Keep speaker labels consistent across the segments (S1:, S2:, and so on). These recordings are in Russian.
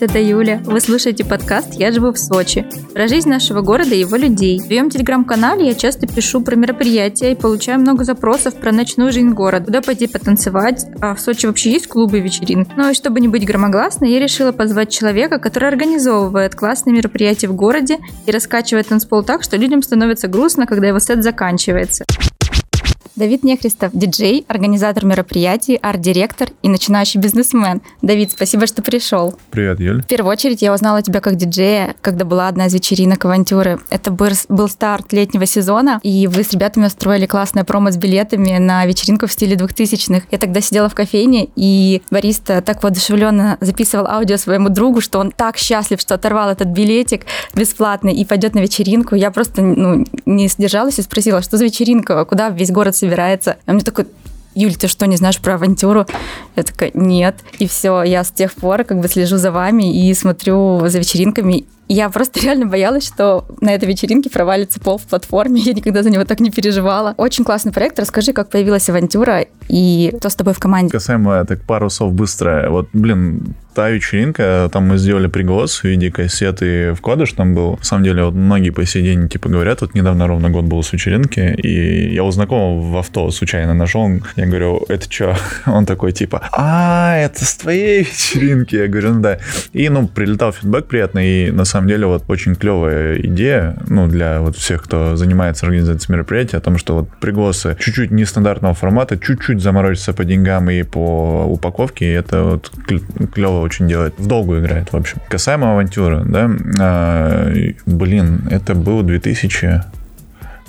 S1: привет, это Юля. Вы слушаете подкаст «Я живу в Сочи». Про жизнь нашего города и его людей. В своем телеграм-канале я часто пишу про мероприятия и получаю много запросов про ночную жизнь города. Куда пойти потанцевать? А в Сочи вообще есть клубы и вечеринки? Ну и чтобы не быть громогласной, я решила позвать человека, который организовывает классные мероприятия в городе и раскачивает танцпол так, что людям становится грустно, когда его сет заканчивается. Давид Нехристов, диджей, организатор мероприятий, арт-директор и начинающий бизнесмен. Давид, спасибо, что пришел.
S2: Привет, Юль.
S1: В первую очередь я узнала тебя как диджея, когда была одна из вечеринок авантюры. Это был старт летнего сезона, и вы с ребятами устроили классное промо с билетами на вечеринку в стиле 2000-х. Я тогда сидела в кофейне, и бариста так воодушевленно записывал аудио своему другу, что он так счастлив, что оторвал этот билетик бесплатный и пойдет на вечеринку. Я просто ну, не сдержалась и спросила, что за вечеринка, куда весь город собирается. А мне такой, Юль, ты что, не знаешь про авантюру? Я такая, нет. И все, я с тех пор как бы слежу за вами и смотрю за вечеринками. Я просто реально боялась, что на этой вечеринке провалится пол в платформе. Я никогда за него так не переживала. Очень классный проект. Расскажи, как появилась авантюра и кто с тобой в команде.
S2: Касаемо так пару слов быстро. Вот, блин, та вечеринка, там мы сделали приглас в виде кассеты вкладыш там был. На самом деле, вот многие по сей день, типа, говорят, вот недавно ровно год был с вечеринки, и я у знакомого в авто случайно нашел, я говорю, это что? Он такой, типа, а, это с твоей вечеринки? Я говорю, ну да. И, ну, прилетал фидбэк приятный, и на самом деле вот очень клевая идея, ну, для вот всех, кто занимается организацией мероприятия, о том, что вот пригласы чуть-чуть нестандартного формата, чуть-чуть заморочиться по деньгам и по упаковке, и это вот клево очень делает. В долгу играет, в общем. Касаемо авантюры, да, а, блин, это был 2000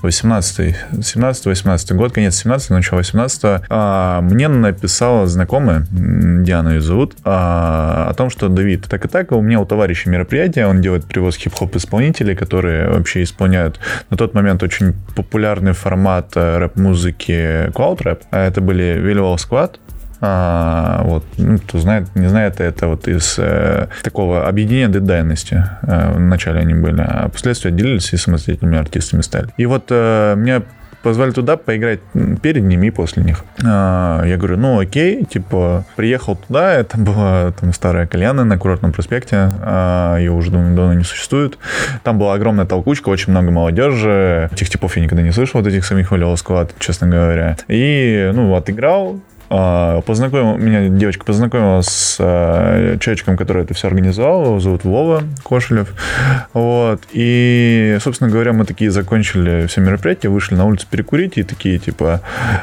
S2: 18 17-18 год, конец 17 начало 18 а, мне написала знакомая, Диана ее зовут, а, о том, что Давид, так и так, у меня у товарища мероприятие, он делает привоз хип-хоп исполнителей, которые вообще исполняют на тот момент очень популярный формат э, рэп-музыки Cloud. А это были Visual Squad, а, вот, ну, кто знает, не знает, это вот из э, такого объединения дедайности. Э, вначале они были, а впоследствии отделились и самостоятельными артистами стали. И вот э, меня позвали туда поиграть перед ними и после них. А, я говорю, ну окей, типа, приехал туда, это была там старая кальяна на Курортном проспекте, а, ее уже давно, давно не существует. Там была огромная толкучка, очень много молодежи. Этих типов я никогда не слышал, вот этих самих Валиол честно говоря. И, ну, отыграл, познакомил, меня девочка познакомила с э, человечком, который это все организовал, его зовут Вова Кошелев. Вот. И, собственно говоря, мы такие закончили все мероприятие, вышли на улицу перекурить и такие, типа,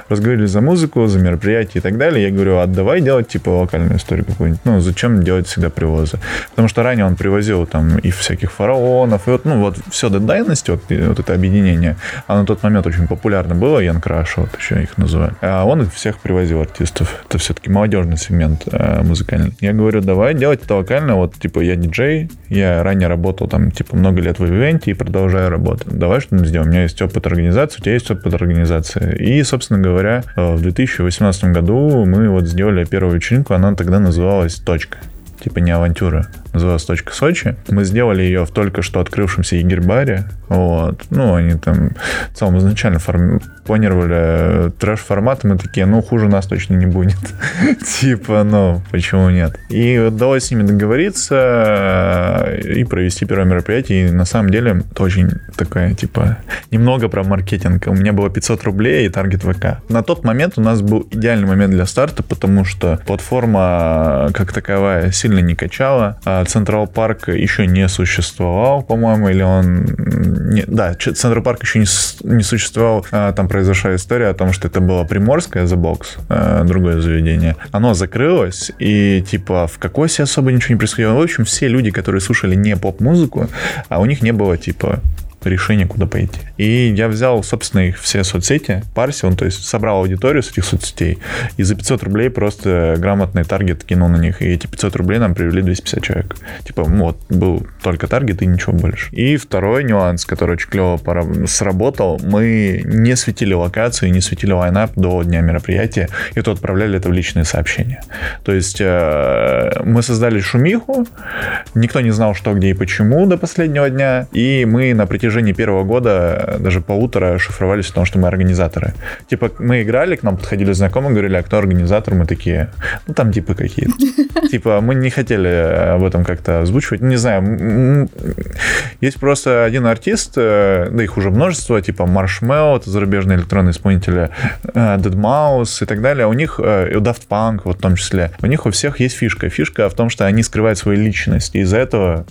S2: разговаривали за музыку, за мероприятие и так далее. Я говорю, а давай делать, типа, локальную историю какую-нибудь. Ну, зачем делать всегда привозы? Потому что ранее он привозил там и всяких фараонов, и вот, ну, вот все дайности, вот, вот это объединение, оно на тот момент очень популярно было, Ян Краш, вот еще их называют. А он всех привозил артистов. Это все-таки молодежный сегмент э, музыкальный. Я говорю, давай делать это локально. Вот, типа, я диджей, я ранее работал там, типа, много лет в ивенте и продолжаю работать. Давай что-нибудь сделаем. У меня есть опыт организации, у тебя есть опыт организации. И, собственно говоря, э, в 2018 году мы вот сделали первую вечеринку, она тогда называлась «Точка» типа не авантюра, называлась «Точка Сочи». Мы сделали ее в только что открывшемся Егербаре. Вот. Ну, они там в целом изначально форми- планировали трэш-формат, мы такие, ну, хуже нас точно не будет. типа, ну, почему нет? И удалось с ними договориться э, и провести первое мероприятие. И на самом деле это очень такая, типа, немного про маркетинг. У меня было 500 рублей и таргет ВК. На тот момент у нас был идеальный момент для старта, потому что платформа как таковая сильно не качала. Централ Парк еще не существовал, по-моему, или он... Не... Да, Централ Парк еще не, не существовал. А, там произошла история о том, что это было Приморское The Box, э, другое заведение. Оно закрылось, и типа в Кокосе особо ничего не происходило. В общем, все люди, которые слушали не поп-музыку, а у них не было типа решение, куда пойти. И я взял, собственно, их все соцсети, парсил, то есть собрал аудиторию с этих соцсетей, и за 500 рублей просто грамотный таргет кинул на них, и эти 500 рублей нам привели 250 человек. Типа, вот, был только таргет и ничего больше. И второй нюанс, который очень клево сработал, мы не светили локацию, не светили лайнап до дня мероприятия, и то отправляли это в личные сообщения. То есть э, мы создали шумиху, никто не знал, что, где и почему до последнего дня, и мы на протяжении протяжении первого года даже полутора шифровались, потому что мы организаторы. Типа, мы играли, к нам подходили знакомые, говорили, а кто организатор? Мы такие, ну, там типы какие-то. Типа, мы не хотели об этом как-то озвучивать. Не знаю, есть просто один артист, э, да их уже множество, типа Marshmallow, это зарубежные электронные исполнители, э, Dead Mouse и так далее. У них, э, и Daft Punk вот в том числе, у них у всех есть фишка. Фишка в том, что они скрывают свою личность. И из-за этого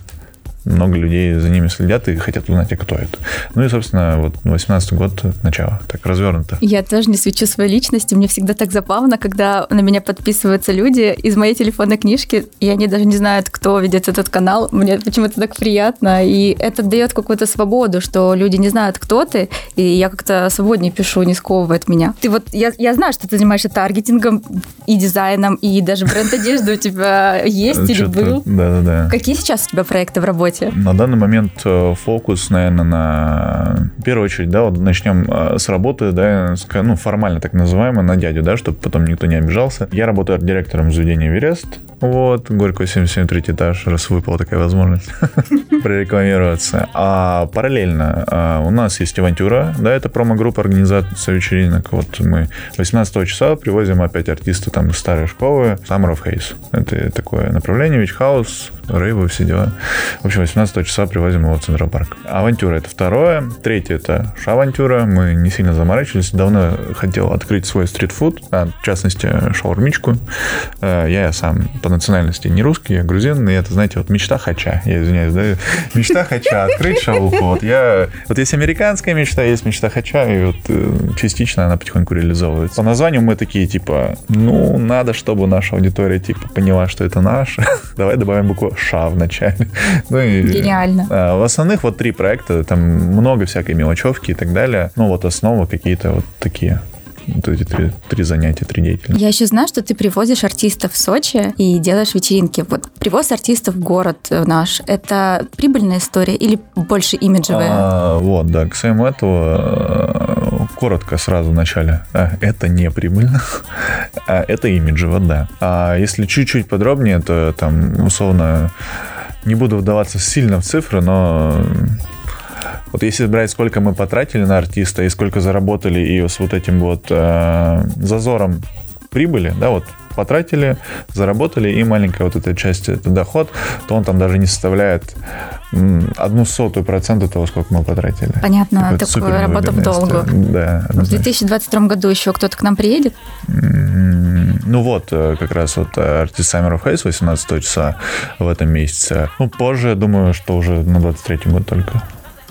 S2: много людей за ними следят и хотят узнать, а кто это. Ну и, собственно, вот 18 год начало, так развернуто.
S1: Я тоже не свечу своей личности, мне всегда так забавно, когда на меня подписываются люди из моей телефонной книжки, и они даже не знают, кто ведет этот канал. Мне почему-то так приятно, и это дает какую-то свободу, что люди не знают, кто ты, и я как-то свободнее пишу, не сковывает меня. Ты вот, я, я знаю, что ты занимаешься таргетингом и дизайном, и даже бренд одежды у тебя есть или был.
S2: Да-да-да.
S1: Какие сейчас у тебя проекты в работе?
S2: Работе? На данный момент э, фокус, наверное, на... В первую очередь, да, вот начнем э, с работы, да, ну, формально так называемой, на дядю, да, чтобы потом никто не обижался. Я работаю директором заведения Верест. Вот, Горького 77, третий этаж, раз выпала такая возможность прорекламироваться. А параллельно а, у нас есть авантюра, да, это промо-группа организации вечеринок. Вот мы 18 числа привозим опять артисты там из старой школы, Summer of Haze. Это такое направление, Witch House, рейвы, все дела. В общем, 18 числа привозим его в Центral Парк. Авантюра это второе. Третье это шавантюра. Мы не сильно заморачивались. Давно хотел открыть свой стритфуд, а, в частности, шаурмичку. Э, я сам по национальности не русский, я грузин, и это, знаете, вот мечта хача. Я извиняюсь, да? Мечта хача, открыть шавуху. Вот я... Вот есть американская мечта, есть мечта хача, и вот э, частично она потихоньку реализовывается. По названию мы такие, типа, ну, надо, чтобы наша аудитория, типа, поняла, что это наше. Давай добавим букву ша в начале.
S1: Ну, и, Гениально.
S2: А, в основных вот три проекта, там много всякой мелочевки и так далее. Ну, вот основа какие-то вот такие вот эти три, три занятия, три деятельности.
S1: Я еще знаю, что ты привозишь артистов в Сочи и делаешь вечеринки. Вот привоз артистов в город наш, это прибыльная история или больше имиджевая?
S2: А, вот, да, касаемо этого, э, коротко сразу в начале. А, это не прибыльно, а это имиджево, да. А если чуть-чуть подробнее, то там условно не буду вдаваться сильно в цифры, но вот если брать, сколько мы потратили на артиста и сколько заработали, и с вот этим вот э, зазором прибыли, да, вот потратили, заработали, и маленькая вот эта часть, это доход, то он там даже не составляет одну сотую процента того, сколько мы потратили.
S1: Понятно, типа, такая работа в долгу.
S2: Да.
S1: В 2022 году еще кто-то к нам приедет?
S2: Ну вот, э, как раз вот э, артист Summer of Haze 18 часа в этом месяце. Ну, позже, я думаю, что уже на 23 год только.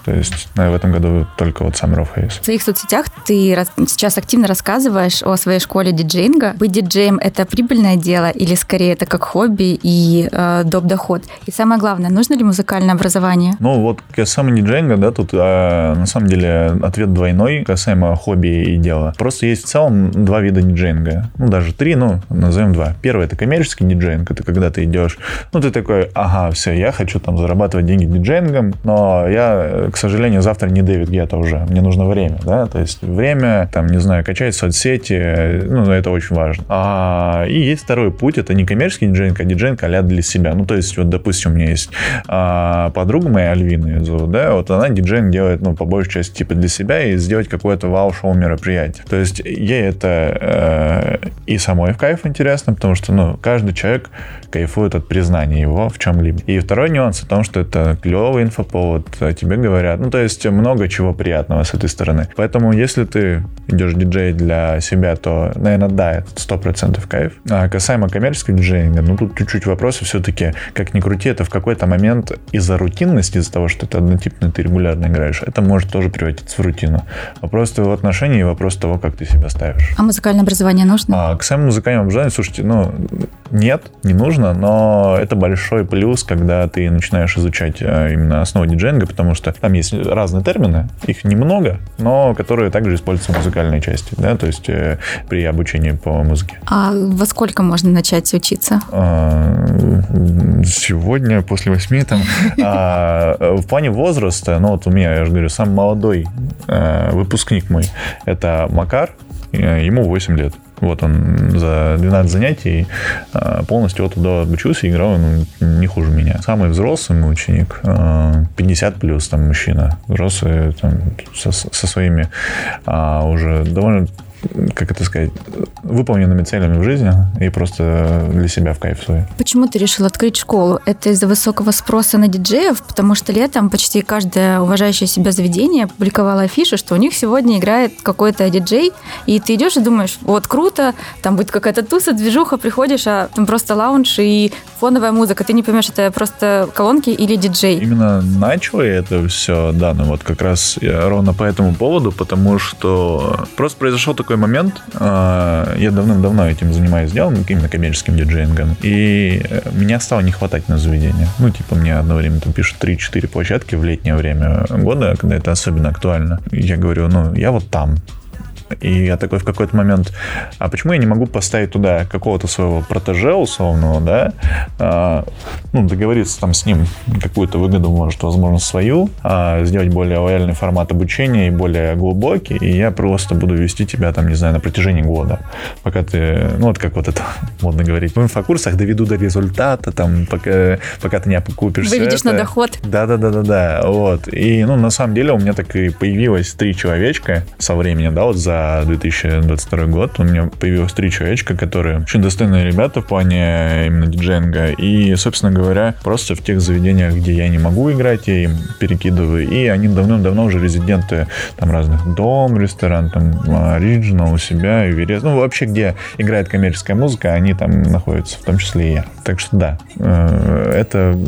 S2: То есть ну, в этом году только вот Summer of Haze.
S1: В своих соцсетях ты сейчас активно рассказываешь о своей школе диджейнга. Быть диджеем — это прибыльное дело или скорее это как хобби и э, доп. доход? И самое главное, нужно ли музыкальное образование?
S2: Ну вот касаемо диджейнга, да, тут э, на самом деле ответ двойной касаемо хобби и дела. Просто есть в целом два вида диджейнга. Ну даже три, ну назовем два. Первый — это коммерческий диджейнг. Это когда ты идешь, ну ты такой, ага, все, я хочу там зарабатывать деньги диджеингом, но я к сожалению, завтра не Дэвид Гетта уже. Мне нужно время, да, то есть время, там, не знаю, качать соцсети, ну, это очень важно. А, и есть второй путь, это не коммерческий диджеинг, а диджеинг а для себя. Ну, то есть, вот, допустим, у меня есть а, подруга моя, Альвина ее зовут, да, вот она диджеинг делает, ну, по большей части, типа, для себя и сделать какое-то вау-шоу мероприятие. То есть, ей это э, и самой в кайф интересно, потому что, ну, каждый человек кайфует от признания его в чем-либо. И второй нюанс в том, что это клевый инфоповод, тебе говорят. Ну, то есть много чего приятного с этой стороны. Поэтому, если ты идешь диджей для себя, то, наверное, да, это 100% кайф. А касаемо коммерческого диджеинга, ну, тут чуть-чуть вопросы все-таки, как ни крути, это в какой-то момент из-за рутинности, из-за того, что это однотипно, ты регулярно играешь, это может тоже превратиться в рутину. Вопрос твоего отношения и вопрос того, как ты себя ставишь.
S1: А музыкальное образование нужно?
S2: А, к самому музыкальному образованию, слушайте, ну, нет, не нужно, но это большой плюс, когда ты начинаешь изучать э, именно основу диджейнга, потому что там есть разные термины, их немного, но которые также используются в музыкальной части, да, то есть э, при обучении по музыке.
S1: А во сколько можно начать учиться? А,
S2: сегодня, после восьми, там, а, в плане возраста, ну вот у меня, я же говорю, самый молодой э, выпускник мой, это Макар, ему 8 лет. Вот он за 12 занятий а, полностью от до обучился и играл ну, не хуже меня. Самый взрослый мой ученик, 50 а, плюс там мужчина, взрослый там, со, со своими а, уже довольно как это сказать, выполненными целями в жизни и просто для себя в кайф свой.
S1: Почему ты решил открыть школу? Это из-за высокого спроса на диджеев, потому что летом почти каждое уважающее себя заведение публиковало афиши, что у них сегодня играет какой-то диджей, и ты идешь и думаешь, вот круто, там будет какая-то туса, движуха, приходишь, а там просто лаунж и фоновая музыка, ты не поймешь, это просто колонки или диджей.
S2: Именно начал я это все, да, ну вот как раз ровно по этому поводу, потому что просто произошел такой момент, а, я давным-давно этим занимаюсь делом, именно коммерческим диджеингом, и меня стало не хватать на заведение. Ну, типа, мне одно время там пишут 3-4 площадки в летнее время года, когда это особенно актуально. Я говорю, ну, я вот там, и я такой в какой-то момент, а почему я не могу поставить туда какого-то своего протеже условного, да, а, ну, договориться там с ним, какую-то выгоду, может, возможно, свою, а, сделать более лояльный формат обучения и более глубокий, и я просто буду вести тебя там, не знаю, на протяжении года, пока ты, ну, вот как вот это модно говорить, в инфокурсах доведу до результата, там, пока, пока ты не окупишь
S1: Выведешь это. на доход.
S2: Да-да-да-да-да, вот. И, ну, на самом деле у меня так и появилось три человечка со временем, да, вот за за 2022 год у меня появилось три человечка, которые очень достойные ребята в плане именно диджейнга. И, собственно говоря, просто в тех заведениях, где я не могу играть, я им перекидываю. И они давным-давно уже резиденты там разных дом, ресторан, там Original у себя, Эверест. Ну, вообще, где играет коммерческая музыка, они там находятся, в том числе и я. Так что да, э, это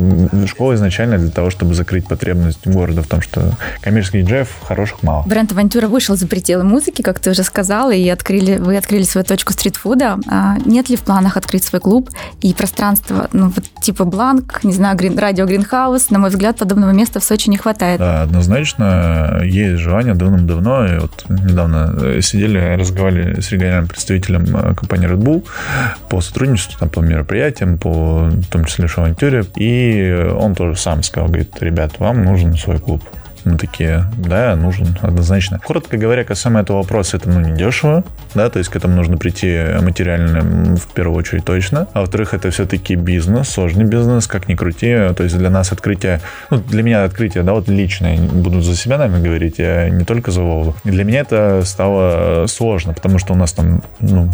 S2: школа изначально для того, чтобы закрыть потребность города в том, что коммерческих диджеев хороших мало.
S1: Бренд «Авантюра» вышел за пределы музыки, как ты уже сказала, и открыли, вы открыли свою точку стритфуда. А нет ли в планах открыть свой клуб и пространство, ну, вот типа Бланк, не знаю, грин, радио Гринхаус? На мой взгляд, подобного места в Сочи не хватает.
S2: Да, однозначно есть желание давным-давно. И вот недавно э, сидели, разговаривали с региональным представителем э, компании Red Bull по сотрудничеству, там, по мероприятиям, по в том числе шавантюре. И он тоже сам сказал, говорит, ребят, вам нужен свой клуб. Мы такие, да, нужен однозначно. Коротко говоря, касаемо этого вопроса, это ну не дешево, да, то есть к этому нужно прийти материально в первую очередь точно. А во-вторых, это все-таки бизнес, сложный бизнес, как ни крути. То есть для нас открытие, ну для меня открытие, да, вот личное, буду за себя, наверное, говорить, я не только за Вову. И для меня это стало сложно, потому что у нас там, ну,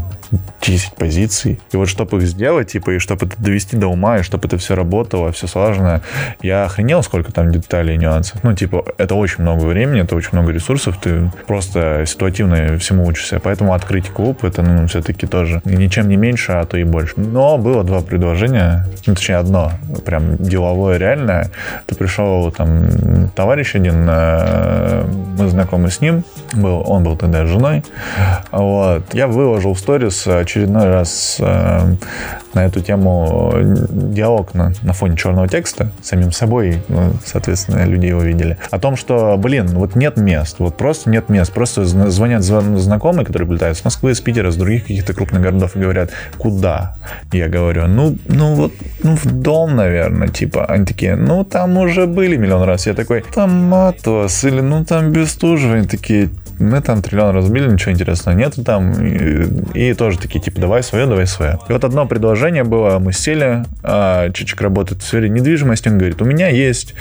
S2: 10 позиций. И вот чтобы их сделать, типа, и чтобы это довести до ума, и чтобы это все работало, все слажено, я охренел, сколько там деталей и нюансов. Ну, типа, это очень много времени, это очень много ресурсов, ты просто ситуативно всему учишься. Поэтому открыть клуб, это, ну, все-таки тоже ничем не меньше, а то и больше. Но было два предложения, ну, точнее, одно, прям деловое, реальное. Ты пришел, там, товарищ один, э, мы знакомы с ним, был, он был тогда женой, вот. Я выложил в сторис очередной раз э, на эту тему диалог на, на фоне черного текста самим собой, ну, соответственно, люди его видели, о том, что, блин, вот нет мест, вот просто нет мест, просто звонят знакомые, которые прилетают с Москвы, с Питера, с других каких-то крупных городов и говорят, куда? Я говорю, ну, ну вот, ну в дом, наверное, типа, они такие, ну там уже были миллион раз, я такой, там Матос, или ну там Бестужев, они такие, мы там триллион разбили, ничего интересного нету там. И, и тоже такие, типа, давай свое, давай свое. И вот одно предложение было, мы сели, а Чичик работает в сфере недвижимости, он говорит, у меня есть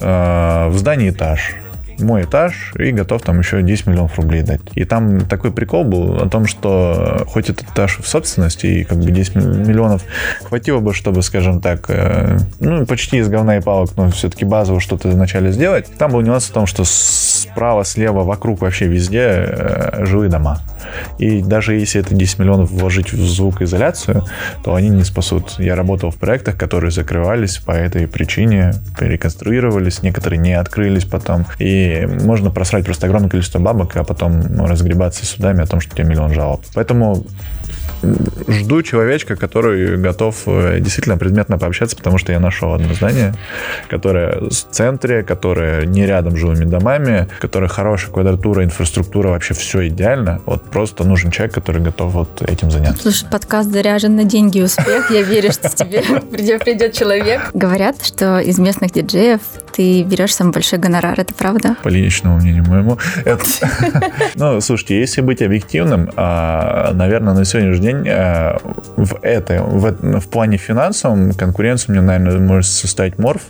S2: а, в здании этаж мой этаж и готов там еще 10 миллионов рублей дать. И там такой прикол был о том, что хоть этот этаж в собственности и как бы 10 миллионов хватило бы, чтобы, скажем так, э, ну, почти из говна и палок, но все-таки базово что-то вначале сделать. Там был нюанс в том, что справа, слева, вокруг, вообще везде э, жилые дома. И даже если это 10 миллионов вложить в звукоизоляцию, то они не спасут. Я работал в проектах, которые закрывались по этой причине, переконструировались, некоторые не открылись потом. И можно просрать просто огромное количество бабок, а потом разгребаться судами о том, что у тебя миллион жалоб. Поэтому жду человечка, который готов э, действительно предметно пообщаться, потому что я нашел одно здание, которое в центре, которое не рядом с жилыми домами, которое хорошая квадратура, инфраструктура, вообще все идеально. Вот просто нужен человек, который готов вот этим заняться.
S1: Слушай, подкаст заряжен на деньги и успех. Я верю, что тебе придет человек. Говорят, что из местных диджеев ты берешь самый большой гонорар. Это правда?
S2: По личному мнению моему. Ну, слушайте, если быть объективным, а, наверное, на сегодняшний день а, в этой, в плане финансовом конкуренцию мне, наверное, может составить Морф,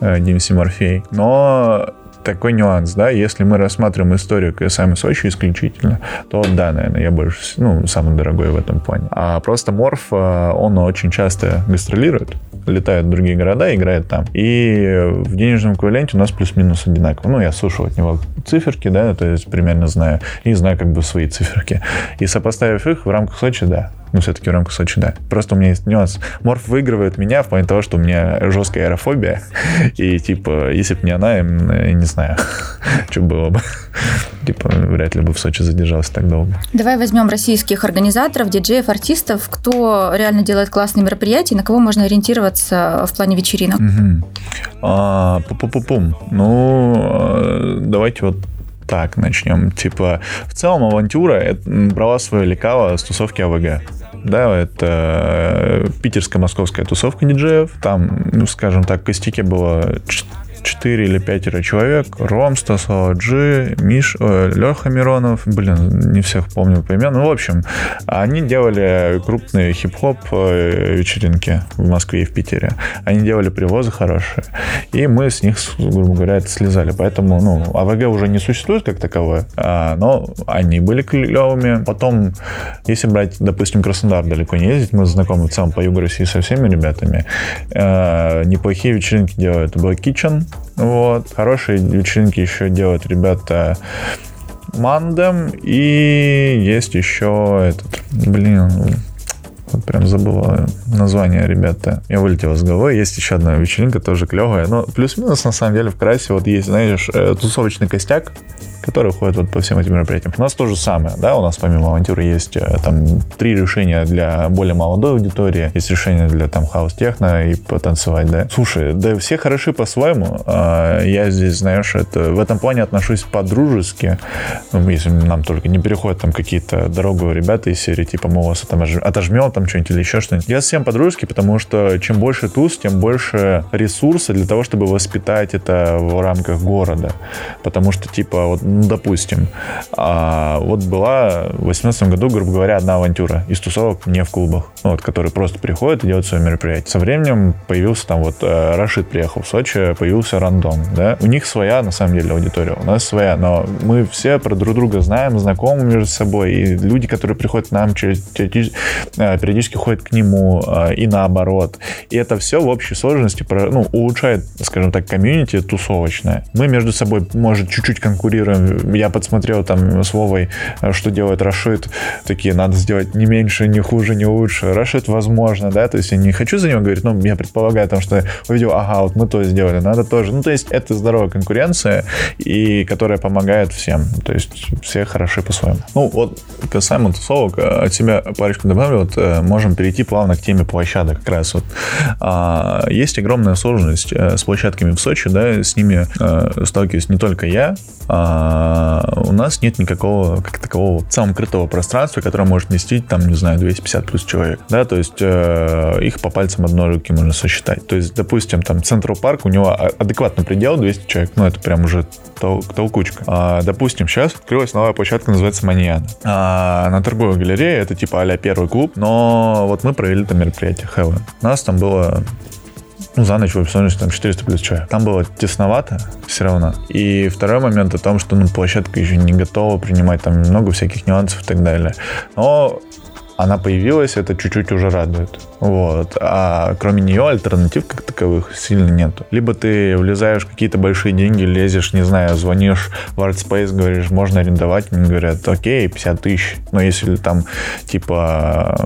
S2: э, Морфей. Но такой нюанс, да, если мы рассматриваем историю КСМ Сочи исключительно, то да, наверное, я больше, ну, самый дорогой в этом плане. А просто Морф, э, он очень часто гастролирует, летает в другие города, играет там. И в денежном эквиваленте у нас плюс-минус одинаково. Ну, я слушал от него циферки, да, то есть примерно знаю, и знаю как бы свои циферки. И сопоставив их в рамках Сочи, да, ну, все-таки в рамках Сочи, да. Просто у меня есть нюанс. Морф выигрывает меня в плане того, что у меня жесткая аэрофобия. И, типа, если бы не она, я не знаю, что было бы. Типа, вряд ли бы в Сочи задержался так долго.
S1: Давай возьмем российских организаторов, диджеев, артистов, кто реально делает классные мероприятия, на кого можно ориентироваться в плане вечеринок.
S2: Угу. А, пу-пу-пу-пум. Ну, э, давайте вот так начнем. Типа, в целом авантюра брала свое лекало с тусовки АВГ. Да, это э, питерско-московская тусовка диджеев. Там, ну, скажем так, костяки было 4 или 5 человек. Ром, Стасова Джи, Миш, э, Леха Миронов. Блин, не всех помню по именам. Ну, в общем, они делали крупные хип-хоп э, вечеринки в Москве и в Питере. Они делали привозы хорошие. И мы с них, грубо говоря, слезали. Поэтому, ну, АВГ уже не существует как таковое, а, но они были клевыми. Потом, если брать, допустим, Краснодар далеко не ездить, мы знакомы в целом по Югу России со всеми ребятами. Э, неплохие вечеринки делают Black Kitchen, вот. Хорошие вечеринки еще делают ребята Мандем. И есть еще этот, блин, вот прям забыла название, ребята. Я вылетел с головы. Есть еще одна вечеринка, тоже клевая. Но плюс-минус, на самом деле, в Красе вот есть, знаешь, э, тусовочный костяк которые ходят вот по всем этим мероприятиям. У нас то же самое, да, у нас помимо авантюры есть э, там три решения для более молодой аудитории, есть решение для там хаус-техно и потанцевать, да. Слушай, да все хороши по-своему, а я здесь, знаешь, это, в этом плане отношусь по-дружески, ну, если нам только не переходят там какие-то дорогу ребята из серии, типа мы вас там отожмем там что-нибудь или еще что-нибудь. Я всем по-дружески, потому что чем больше туз, тем больше ресурса для того, чтобы воспитать это в рамках города. Потому что, типа, вот ну, допустим, а, вот была в 2018 году, грубо говоря, одна авантюра из тусовок не в клубах, ну, вот, которые просто приходят и делают свое мероприятие. Со временем появился там вот э, Рашид приехал в Сочи, появился Рандом, да, у них своя, на самом деле, аудитория, у нас своя, но мы все про друг друга знаем, знакомы между собой, и люди, которые приходят к нам, через, э, периодически ходят к нему, э, и наоборот. И это все в общей сложности ну, улучшает, скажем так, комьюнити тусовочное. Мы между собой, может, чуть-чуть конкурируем я подсмотрел там с Вовой, э, что делает Рашид. Такие, надо сделать не меньше, не хуже, не лучше. Рашид возможно, да, то есть я не хочу за него говорить, но я предполагаю, потому что увидел, ага, вот мы то сделали, надо тоже. Ну, то есть это здоровая конкуренция, и которая помогает всем. То есть все хороши по-своему. Ну, вот касаемо тусовок, э, от себя парочку добавлю, вот э, можем перейти плавно к теме площадок как раз. Вот. А, есть огромная сложность с площадками в Сочи, да, с ними сталкиваюсь не только я, а, у нас нет никакого, как такового, самого крытого пространства, которое может вместить, там, не знаю, 250 плюс человек, да, то есть э, их по пальцам одной руки можно сосчитать. То есть, допустим, там, Централ Парк, у него адекватный предел 200 человек, ну, это прям уже тол толкучка. А, допустим, сейчас открылась новая площадка, называется Маньяна. А, на торговой галерее, это типа а первый клуб, но вот мы провели там мероприятие Heaven. Нас там было ну, за ночь в общей там 400 плюс человек. Там было тесновато все равно. И второй момент о том, что ну, площадка еще не готова принимать там много всяких нюансов и так далее. Но она появилась, это чуть-чуть уже радует. Вот. А кроме нее альтернатив как таковых сильно нету. Либо ты влезаешь в какие-то большие деньги, лезешь, не знаю, звонишь в ArtSpace, говоришь, можно арендовать, они говорят, окей, 50 тысяч. Но если там, типа,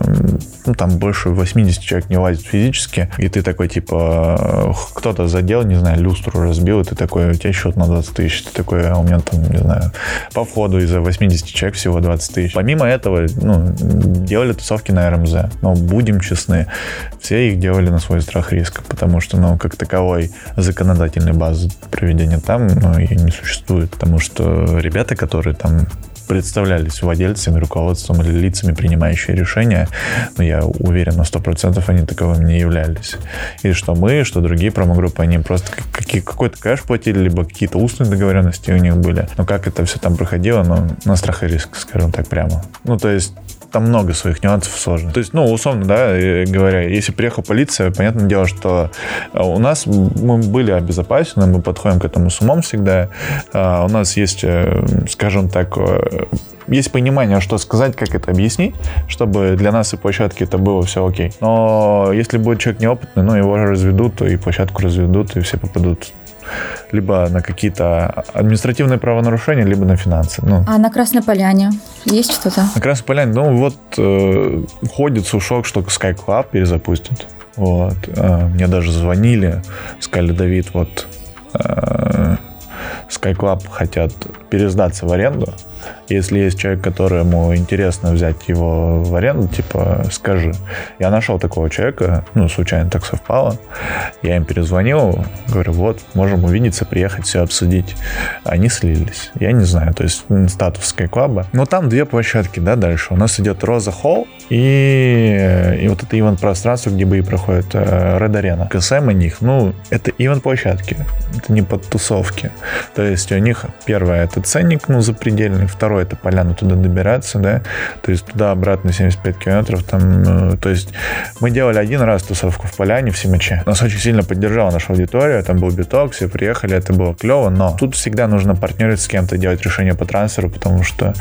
S2: ну, там больше 80 человек не лазит физически, и ты такой, типа, кто-то задел, не знаю, люстру разбил, и ты такой, у тебя счет на 20 тысяч, ты такой, а у меня там, не знаю, по входу из-за 80 человек всего 20 тысяч. Помимо этого, ну, делать делали тусовки на РМЗ. Но будем честны, все их делали на свой страх и риск, потому что, ну, как таковой законодательной базы проведения там, ну, и не существует, потому что ребята, которые там представлялись владельцами, руководством или лицами, принимающие решения, но я уверен на 100% они таковыми не являлись. И что мы, что другие промо-группы, они просто какие, какой-то кэш платили, либо какие-то устные договоренности у них были. Но как это все там проходило, ну, на страх и риск, скажем так прямо. Ну, то есть там много своих нюансов сложно. То есть, ну, условно, да, говоря, если приехала полиция, понятное дело, что э, у нас мы были обезопасены, мы подходим к этому с умом всегда. А, у нас есть, э, скажем так, э, есть понимание, что сказать, как это объяснить, чтобы для нас и площадки это было все окей. Но если будет человек неопытный, ну, его разведут, и площадку разведут, и все попадут либо на какие-то административные правонарушения, либо на финансы. Ну.
S1: А на Красной Поляне есть что-то?
S2: На Красной Поляне, ну вот э, ходит сушок, что Sky Club перезапустит. Вот. Э, мне даже звонили, сказали, Давид, вот э, Sky хотят пересдаться в аренду, если есть человек, которому интересно взять его в аренду, типа, скажи. Я нашел такого человека, ну, случайно так совпало. Я им перезвонил, говорю, вот, можем увидеться, приехать, все обсудить. Они слились. Я не знаю, то есть статус скайклаба. Но там две площадки, да, дальше. У нас идет Роза Холл и, и вот это ивент-пространство, где бои проходят, э, Red Arena. У них, ну, это ивент-площадки, это не под тусовки. То есть у них первое, это ценник, ну, запредельный, второй это поляна туда добираться, да, то есть туда-обратно 75 километров, там, э, то есть мы делали один раз тусовку в поляне в Симаче. Нас очень сильно поддержала наша аудитория, там был биток, все приехали, это было клево, но тут всегда нужно партнерить с кем-то, делать решение по трансферу, потому что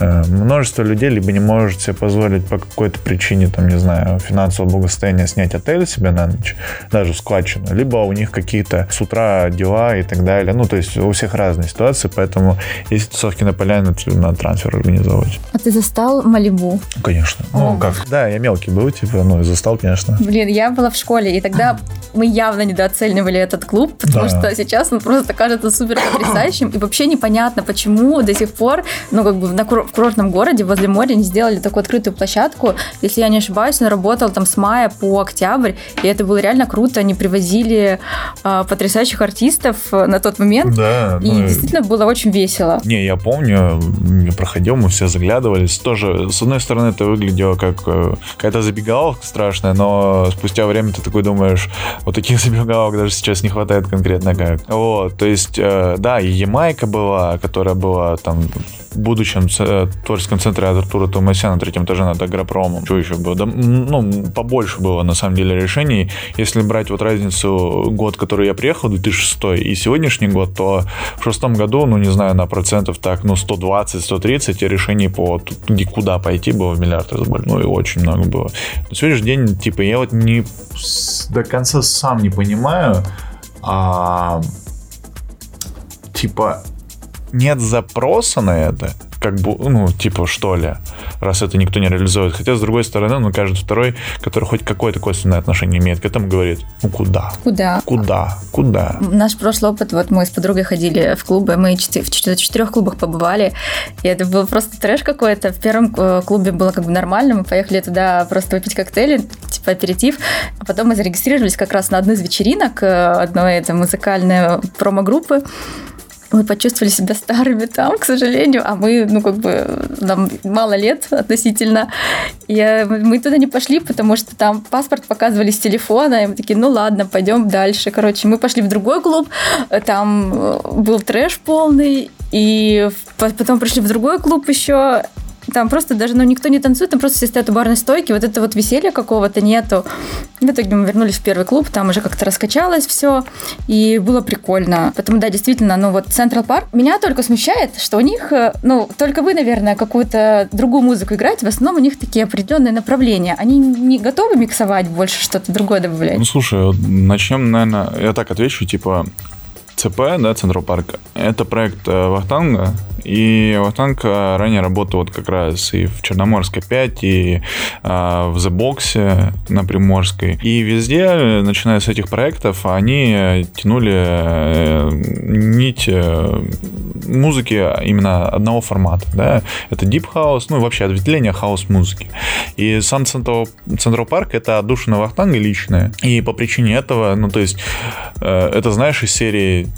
S2: множество людей либо не может себе позволить по какой-то причине, там, не знаю, финансового благосостояния снять отель себе на ночь, даже складчину, либо у них какие-то с утра дела и так далее. Ну, то есть у всех разные ситуации, поэтому если тусовки на поляне, то надо трансфер организовывать.
S1: А ты застал Малибу?
S2: Конечно. Ну, О. как? Да, я мелкий был, типа, ну, и застал, конечно.
S1: Блин, я была в школе, и тогда мы явно недооценивали этот клуб, потому да. что сейчас он просто кажется супер потрясающим, и вообще непонятно, почему до сих пор, ну, как бы на в курортном городе возле моря они сделали такую открытую площадку. Если я не ошибаюсь, он работал там с мая по октябрь, и это было реально круто. Они привозили э, потрясающих артистов на тот момент. Да. И ну, действительно было очень весело.
S2: Не, я помню, я проходил, мы все заглядывались. Тоже, с одной стороны, это выглядело как э, какая-то забегаловка страшная, но спустя время ты такой думаешь, вот таких забегаловок даже сейчас не хватает конкретно как. Вот, то есть, э, да, и Ямайка была, которая была там будущем э, творческом центре Артура Томасяна на третьем этаже над Агропромом. Что еще было? Да, ну, побольше было, на самом деле, решений. Если брать вот разницу год, который я приехал, 2006, и сегодняшний год, то в шестом году, ну, не знаю, на процентов так, ну, 120-130 решений по где куда пойти было в миллиард раз больше. Ну, и очень много было. На сегодняшний день, типа, я вот не до конца сам не понимаю, а, типа, нет запроса на это, как бы, ну, типа, что ли, раз это никто не реализует. Хотя, с другой стороны, ну, каждый второй, который хоть какое-то косвенное отношение имеет к этому, говорит, ну, куда?
S1: Куда?
S2: Куда? Куда?
S1: Наш прошлый опыт, вот мы с подругой ходили в клубы, мы в четырех клубах побывали, и это был просто трэш какой-то. В первом э, клубе было как бы нормально, мы поехали туда просто выпить коктейли, типа аперитив, а потом мы зарегистрировались как раз на одну из вечеринок э, одной это музыкальной промо-группы, мы почувствовали себя старыми там, к сожалению, а мы, ну, как бы, нам мало лет относительно. И мы туда не пошли, потому что там паспорт показывали с телефона, и мы такие, ну ладно, пойдем дальше. Короче, мы пошли в другой клуб, там э, был трэш полный, и потом пришли в другой клуб еще, там просто даже, ну, никто не танцует, там просто все стоят у барной стойки, вот это вот веселья какого-то нету. В итоге мы вернулись в первый клуб, там уже как-то раскачалось все, и было прикольно. Поэтому, да, действительно, ну, вот Central Park меня только смущает, что у них, э, ну, только вы, наверное, какую-то другую музыку играете, в основном у них такие определенные направления. Они не готовы миксовать больше, что-то другое добавлять?
S2: Ну, слушай, начнем, наверное, я так отвечу, типа, ЦП, да, Central Park, это проект э, Вахтанга, и Вахтанг ранее работал вот как раз и в Черноморской 5, и а, в The Box на Приморской. И везде, начиная с этих проектов, они тянули э, нить, э, музыки именно одного формата, да, это Deep House, ну и вообще ответвление house-музыки. И сам Central Park это отдушина Вахтанга личная, и по причине этого, ну то есть, э, это знаешь из серии,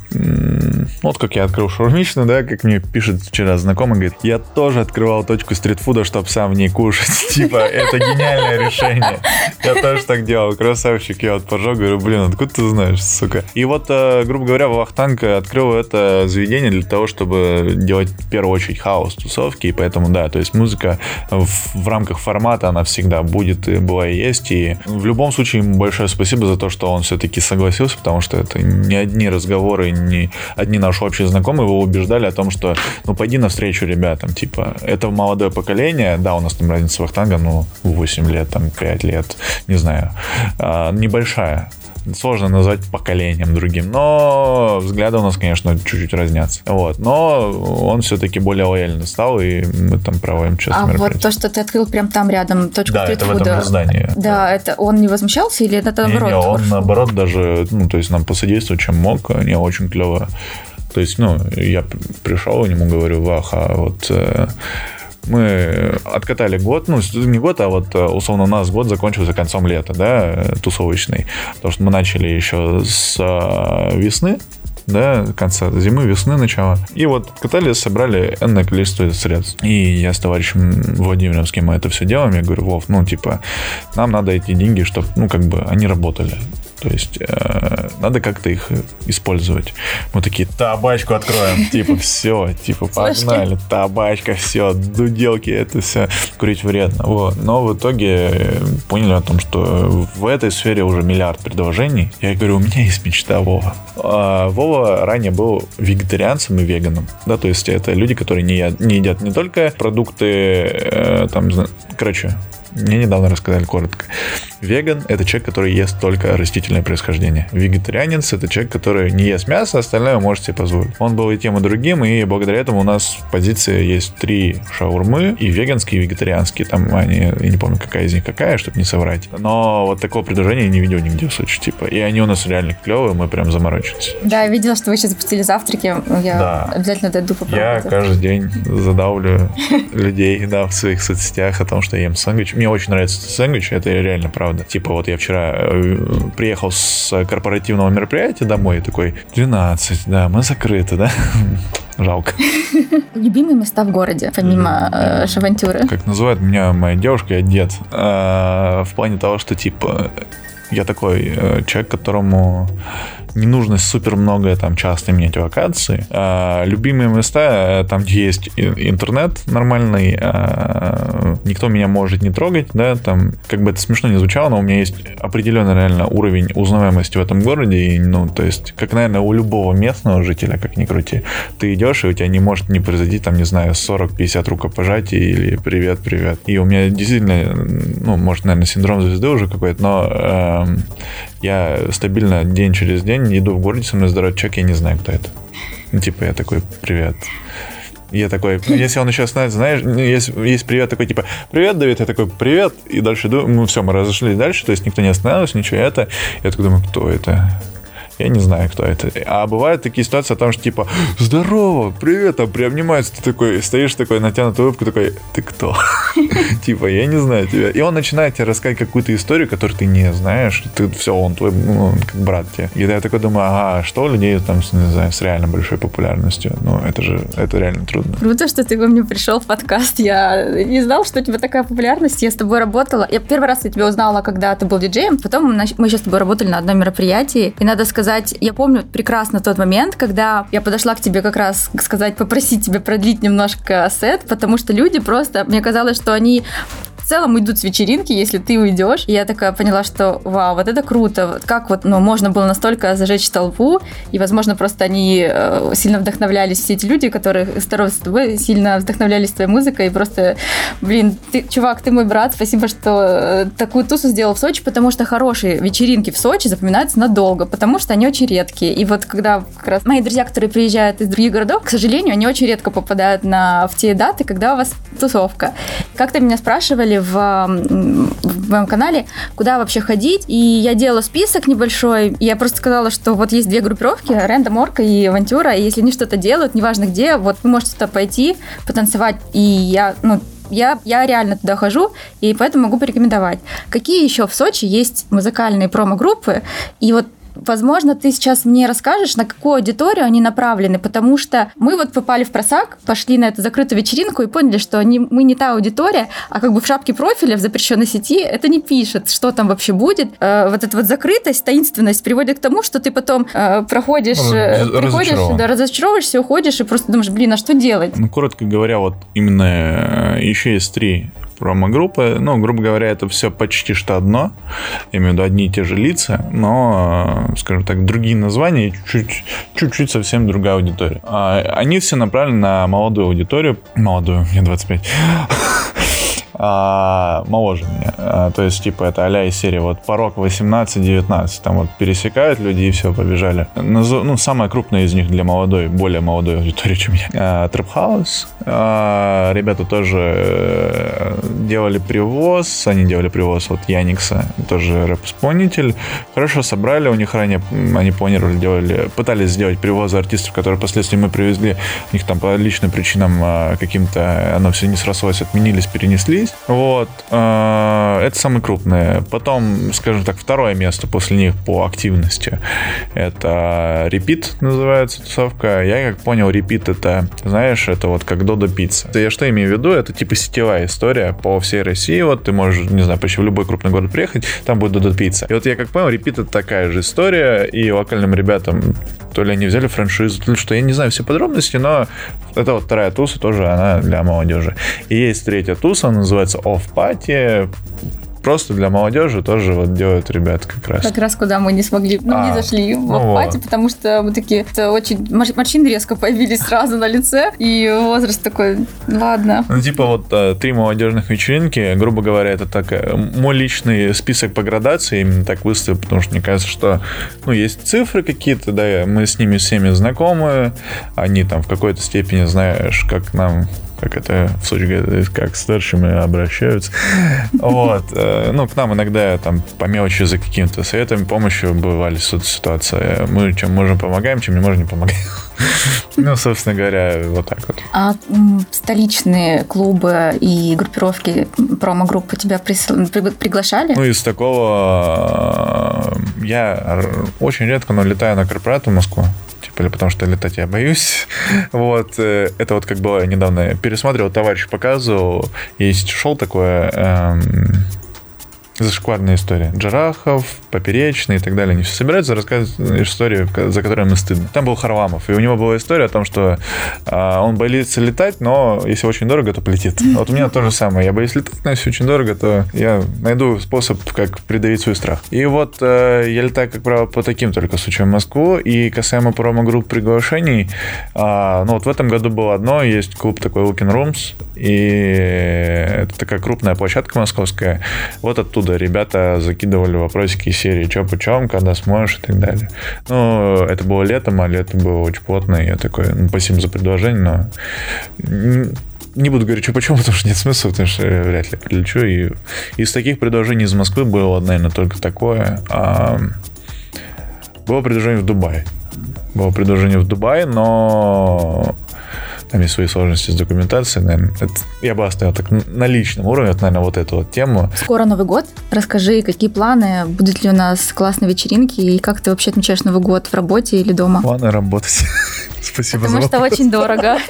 S2: вот как я открыл шаурмичную, да, как мне пишет вчера знакомый, говорит, я тоже открывал точку стритфуда, чтобы сам в ней кушать, типа, это гениальное решение. Я тоже так делал, красавчик, я вот пожал, говорю, блин, откуда ты знаешь, сука. И вот, э, грубо говоря, Вахтанг открыл это заведение для того, чтобы делать в первую очередь хаос тусовки, и поэтому, да, то есть музыка в, в рамках формата, она всегда будет, и была и есть, и в любом случае ему большое спасибо за то, что он все-таки согласился, потому что это не одни разговоры, не одни наши общие знакомые его убеждали о том, что, ну, пойди навстречу ребятам, типа, это молодое поколение, да, у нас там разница Вахтанга, ну, 8 лет, там, 5 лет, не знаю, а, небольшая, сложно назвать поколением другим, но взгляды у нас, конечно, чуть-чуть разнятся. Вот. Но он все-таки более лояльно стал, и мы там проводим сейчас
S1: А вот то, что ты открыл прям там рядом, точку
S2: да, это в этом здании.
S1: Да, да, это он не возмущался или это наоборот?
S2: Не, не, он наоборот даже, ну, то есть нам посодействовал, чем мог, не очень клево. То есть, ну, я пришел к нему, говорю, Ваха, вот э, мы откатали год, ну, не год, а вот, э, условно, у нас год закончился концом лета, да, тусовочный. Потому что мы начали еще с э, весны, да, конца зимы, весны, начала. И вот катали, собрали энное количество средств. И я с товарищем Владимиром, с кем мы это все делаем, я говорю, Вов, ну, типа, нам надо эти деньги, чтобы, ну, как бы, они работали. То есть э, надо как-то их использовать. Мы такие, табачку откроем. Типа, все, типа, погнали. Табачка, все, дуделки, это все. Курить вредно. Вот. Но в итоге поняли о том, что в этой сфере уже миллиард предложений. Я говорю, у меня есть мечта Вова. А Вова ранее был вегетарианцем и веганом. Да, то есть это люди, которые не, не едят не только продукты, э, там, короче, мне недавно рассказали коротко. Веган – это человек, который ест только растительное происхождение. Вегетарианец – это человек, который не ест мясо, остальное может себе позволить. Он был и тем, и другим, и благодаря этому у нас в позиции есть три шаурмы, и веганские, и вегетарианские. Там они, я не помню, какая из них какая, чтобы не соврать. Но вот такого предложения я не видел нигде в Сочи, типа. И они у нас реально клевые, мы прям заморочились.
S1: Да, я видела, что вы сейчас запустили завтраки. Я да. обязательно дойду попробовать.
S2: Я каждый день задавлю людей, да, в своих соцсетях о том, что я ем сэндвич. Мне очень нравится сэндвич, это реально правда. Типа вот я вчера э, приехал с корпоративного мероприятия домой и такой, 12, да, мы закрыты, да? Жалко.
S1: Любимые места в городе, помимо э, Шавантюры?
S2: Как называют меня моя девушка, я дед. Э, в плане того, что типа я такой э, человек, которому не нужно супер много там часто менять локации. А, любимые места, э, там, где есть интернет нормальный, а, никто меня может не трогать, да, там, как бы это смешно не звучало, но у меня есть определенный реально уровень узнаваемости в этом городе, и, ну, то есть, как, наверное, у любого местного жителя, как ни крути, ты идешь, и у тебя не может не произойти, там, не знаю, 40-50 рукопожатий или привет, привет. И у меня действительно, ну, может, наверное, синдром звезды уже какой-то, но э, я стабильно день через день иду в городе, со здоровый человек, я не знаю, кто это. Ну, типа, я такой, привет. Я такой, ну, если он еще знает, знаешь, ну, есть, есть привет такой, типа, привет, Давид, я такой, привет, и дальше иду, ну, все, мы разошлись дальше, то есть никто не остановился, ничего, это, я такой думаю, кто это? Я не знаю, кто это. А бывают такие ситуации, там что типа, здорово, привет, там приобнимается, ты такой, стоишь такой, натянутую улыбку, такой, ты кто? Типа, я не знаю тебя. И он начинает тебе рассказать какую-то историю, которую ты не знаешь. Ты все, он твой, ну, как брат тебе. И я такой думаю, ага, что у людей там, не знаю, с реально большой популярностью? Ну, это же, это реально трудно.
S1: Круто, что ты ко мне пришел в подкаст. Я не знал, что у тебя такая популярность. Я с тобой работала. Я первый раз я тебя узнала, когда ты был диджеем. Потом мы еще с тобой работали на одном мероприятии. И надо сказать, сказать, я помню прекрасно тот момент, когда я подошла к тебе как раз сказать, попросить тебя продлить немножко сет, потому что люди просто, мне казалось, что они целом идут с вечеринки, если ты уйдешь. И я такая поняла, что вау, вот это круто. Как вот, ну, можно было настолько зажечь толпу, и, возможно, просто они э, сильно вдохновлялись, все эти люди, которые здоровы с тобой, сильно вдохновлялись твоей музыкой, и просто, блин, ты, чувак, ты мой брат, спасибо, что э, такую тусу сделал в Сочи, потому что хорошие вечеринки в Сочи запоминаются надолго, потому что они очень редкие. И вот когда как раз мои друзья, которые приезжают из других городов, к сожалению, они очень редко попадают на, в те даты, когда у вас тусовка. Как-то меня спрашивали в, в моем канале, куда вообще ходить. И я делала список небольшой. Я просто сказала, что вот есть две группировки, Рендом Орка и Авантюра. И если они что-то делают, неважно где, вот вы можете туда пойти, потанцевать. И я, ну, я, я реально туда хожу, и поэтому могу порекомендовать. Какие еще в Сочи есть музыкальные промо-группы? И вот Возможно, ты сейчас мне расскажешь, на какую аудиторию они направлены, потому что мы вот попали в просак, пошли на эту закрытую вечеринку и поняли, что они, мы не та аудитория, а как бы в шапке профиля в запрещенной сети это не пишет, что там вообще будет. Э, вот эта вот закрытость, таинственность приводит к тому, что ты потом э, проходишь, э, приходишь, да, разочаровываешься, уходишь и просто думаешь, блин, а что делать?
S2: Ну, коротко говоря, вот именно э, еще есть три промо-группы. Ну, грубо говоря, это все почти что одно. Я имею в виду одни и те же лица, но, скажем так, другие названия, чуть, чуть-чуть совсем другая аудитория. А, они все направлены на молодую аудиторию. Молодую, мне 25 а, моложе меня. А, то есть, типа, это а из серии вот порог 18-19. Там вот пересекают люди и все, побежали. Ну, самая крупная из них для молодой, более молодой аудитории, чем я. А. А, ребята тоже э, делали привоз. Они делали привоз от Яникса, тоже рэп-исполнитель. Хорошо собрали, у них ранее, они планировали, делали, пытались сделать привозы артистов, которые впоследствии мы привезли. У них там по личным причинам а, каким-то оно все не срослось, отменились, перенеслись. Вот. Э, это самое крупное. Потом, скажем так, второе место после них по активности. Это Repeat называется тусовка. Я как понял, Repeat это, знаешь, это вот как Додо Пицца. Я что имею в виду? Это типа сетевая история по всей России. Вот ты можешь, не знаю, почти в любой крупный город приехать, там будет Додо Пицца. И вот я как понял, Repeat это такая же история. И локальным ребятам то ли они взяли франшизу, то ли что, я не знаю все подробности, но это вот вторая туса тоже, она для молодежи. И есть третья туса, называется Off Party, просто для молодежи тоже вот делают ребят как раз.
S1: Как раз куда мы не смогли, ну, а, не зашли в ну пати, вот. потому что мы такие, это очень, морщины резко появились сразу на лице, и возраст такой, ладно.
S2: Ну, типа вот э, три молодежных вечеринки, грубо говоря, это так, э, мой личный список по градации именно так выставил, потому что мне кажется, что, ну, есть цифры какие-то, да, мы с ними всеми знакомы, они там в какой-то степени, знаешь, как нам как это в Сочи говорят, как старшими обращаются. Вот. Э, ну, к нам иногда там по мелочи за какими-то советами, помощью бывали ситуации. Мы чем можем помогаем, чем не можем не помогаем. Ну, собственно говоря, вот так вот.
S1: А столичные клубы и группировки промо-группы тебя приглашали?
S2: Ну, из такого э, я очень редко, но летаю на корпораты в Москву потому что летать я боюсь. Вот, э, это вот как я недавно пересматривал, товарищ показывал, есть шоу такое, эм, зашкварная история. Джарахов, Поперечный и так далее. Они все собираются рассказывать историю, за которой мы стыдно. Там был Харламов, и у него была история о том, что а, он боится летать, но если очень дорого, то полетит. Вот у меня то же самое. Я боюсь летать, но если очень дорого, то я найду способ, как придавить свой страх. И вот э, я летаю, как правило, по таким только случаям в Москву. И касаемо промо-групп приглашений, а, ну вот в этом году было одно, есть клуб такой Looking Rooms, и это такая крупная площадка московская. Вот оттуда ребята закидывали вопросики из серии «Чё почем?», «Когда сможешь?» и так далее. Ну, это было летом, а лето было очень плотно, и я такой, ну, спасибо за предложение, но не буду говорить, что почему, потому что нет смысла, потому что вряд ли прилечу. И из таких предложений из Москвы было, наверное, только такое. А было предложение в Дубае. Было предложение в Дубае, но там есть свои сложности с документацией, наверное. Это я бы оставил так на личном уровне, это, наверное, вот эту вот тему.
S1: Скоро Новый год. Расскажи, какие планы, будут ли у нас классные вечеринки, и как ты вообще отмечаешь Новый год в работе или дома?
S2: Планы работать. Спасибо
S1: Потому
S2: за
S1: Потому что очень дорого.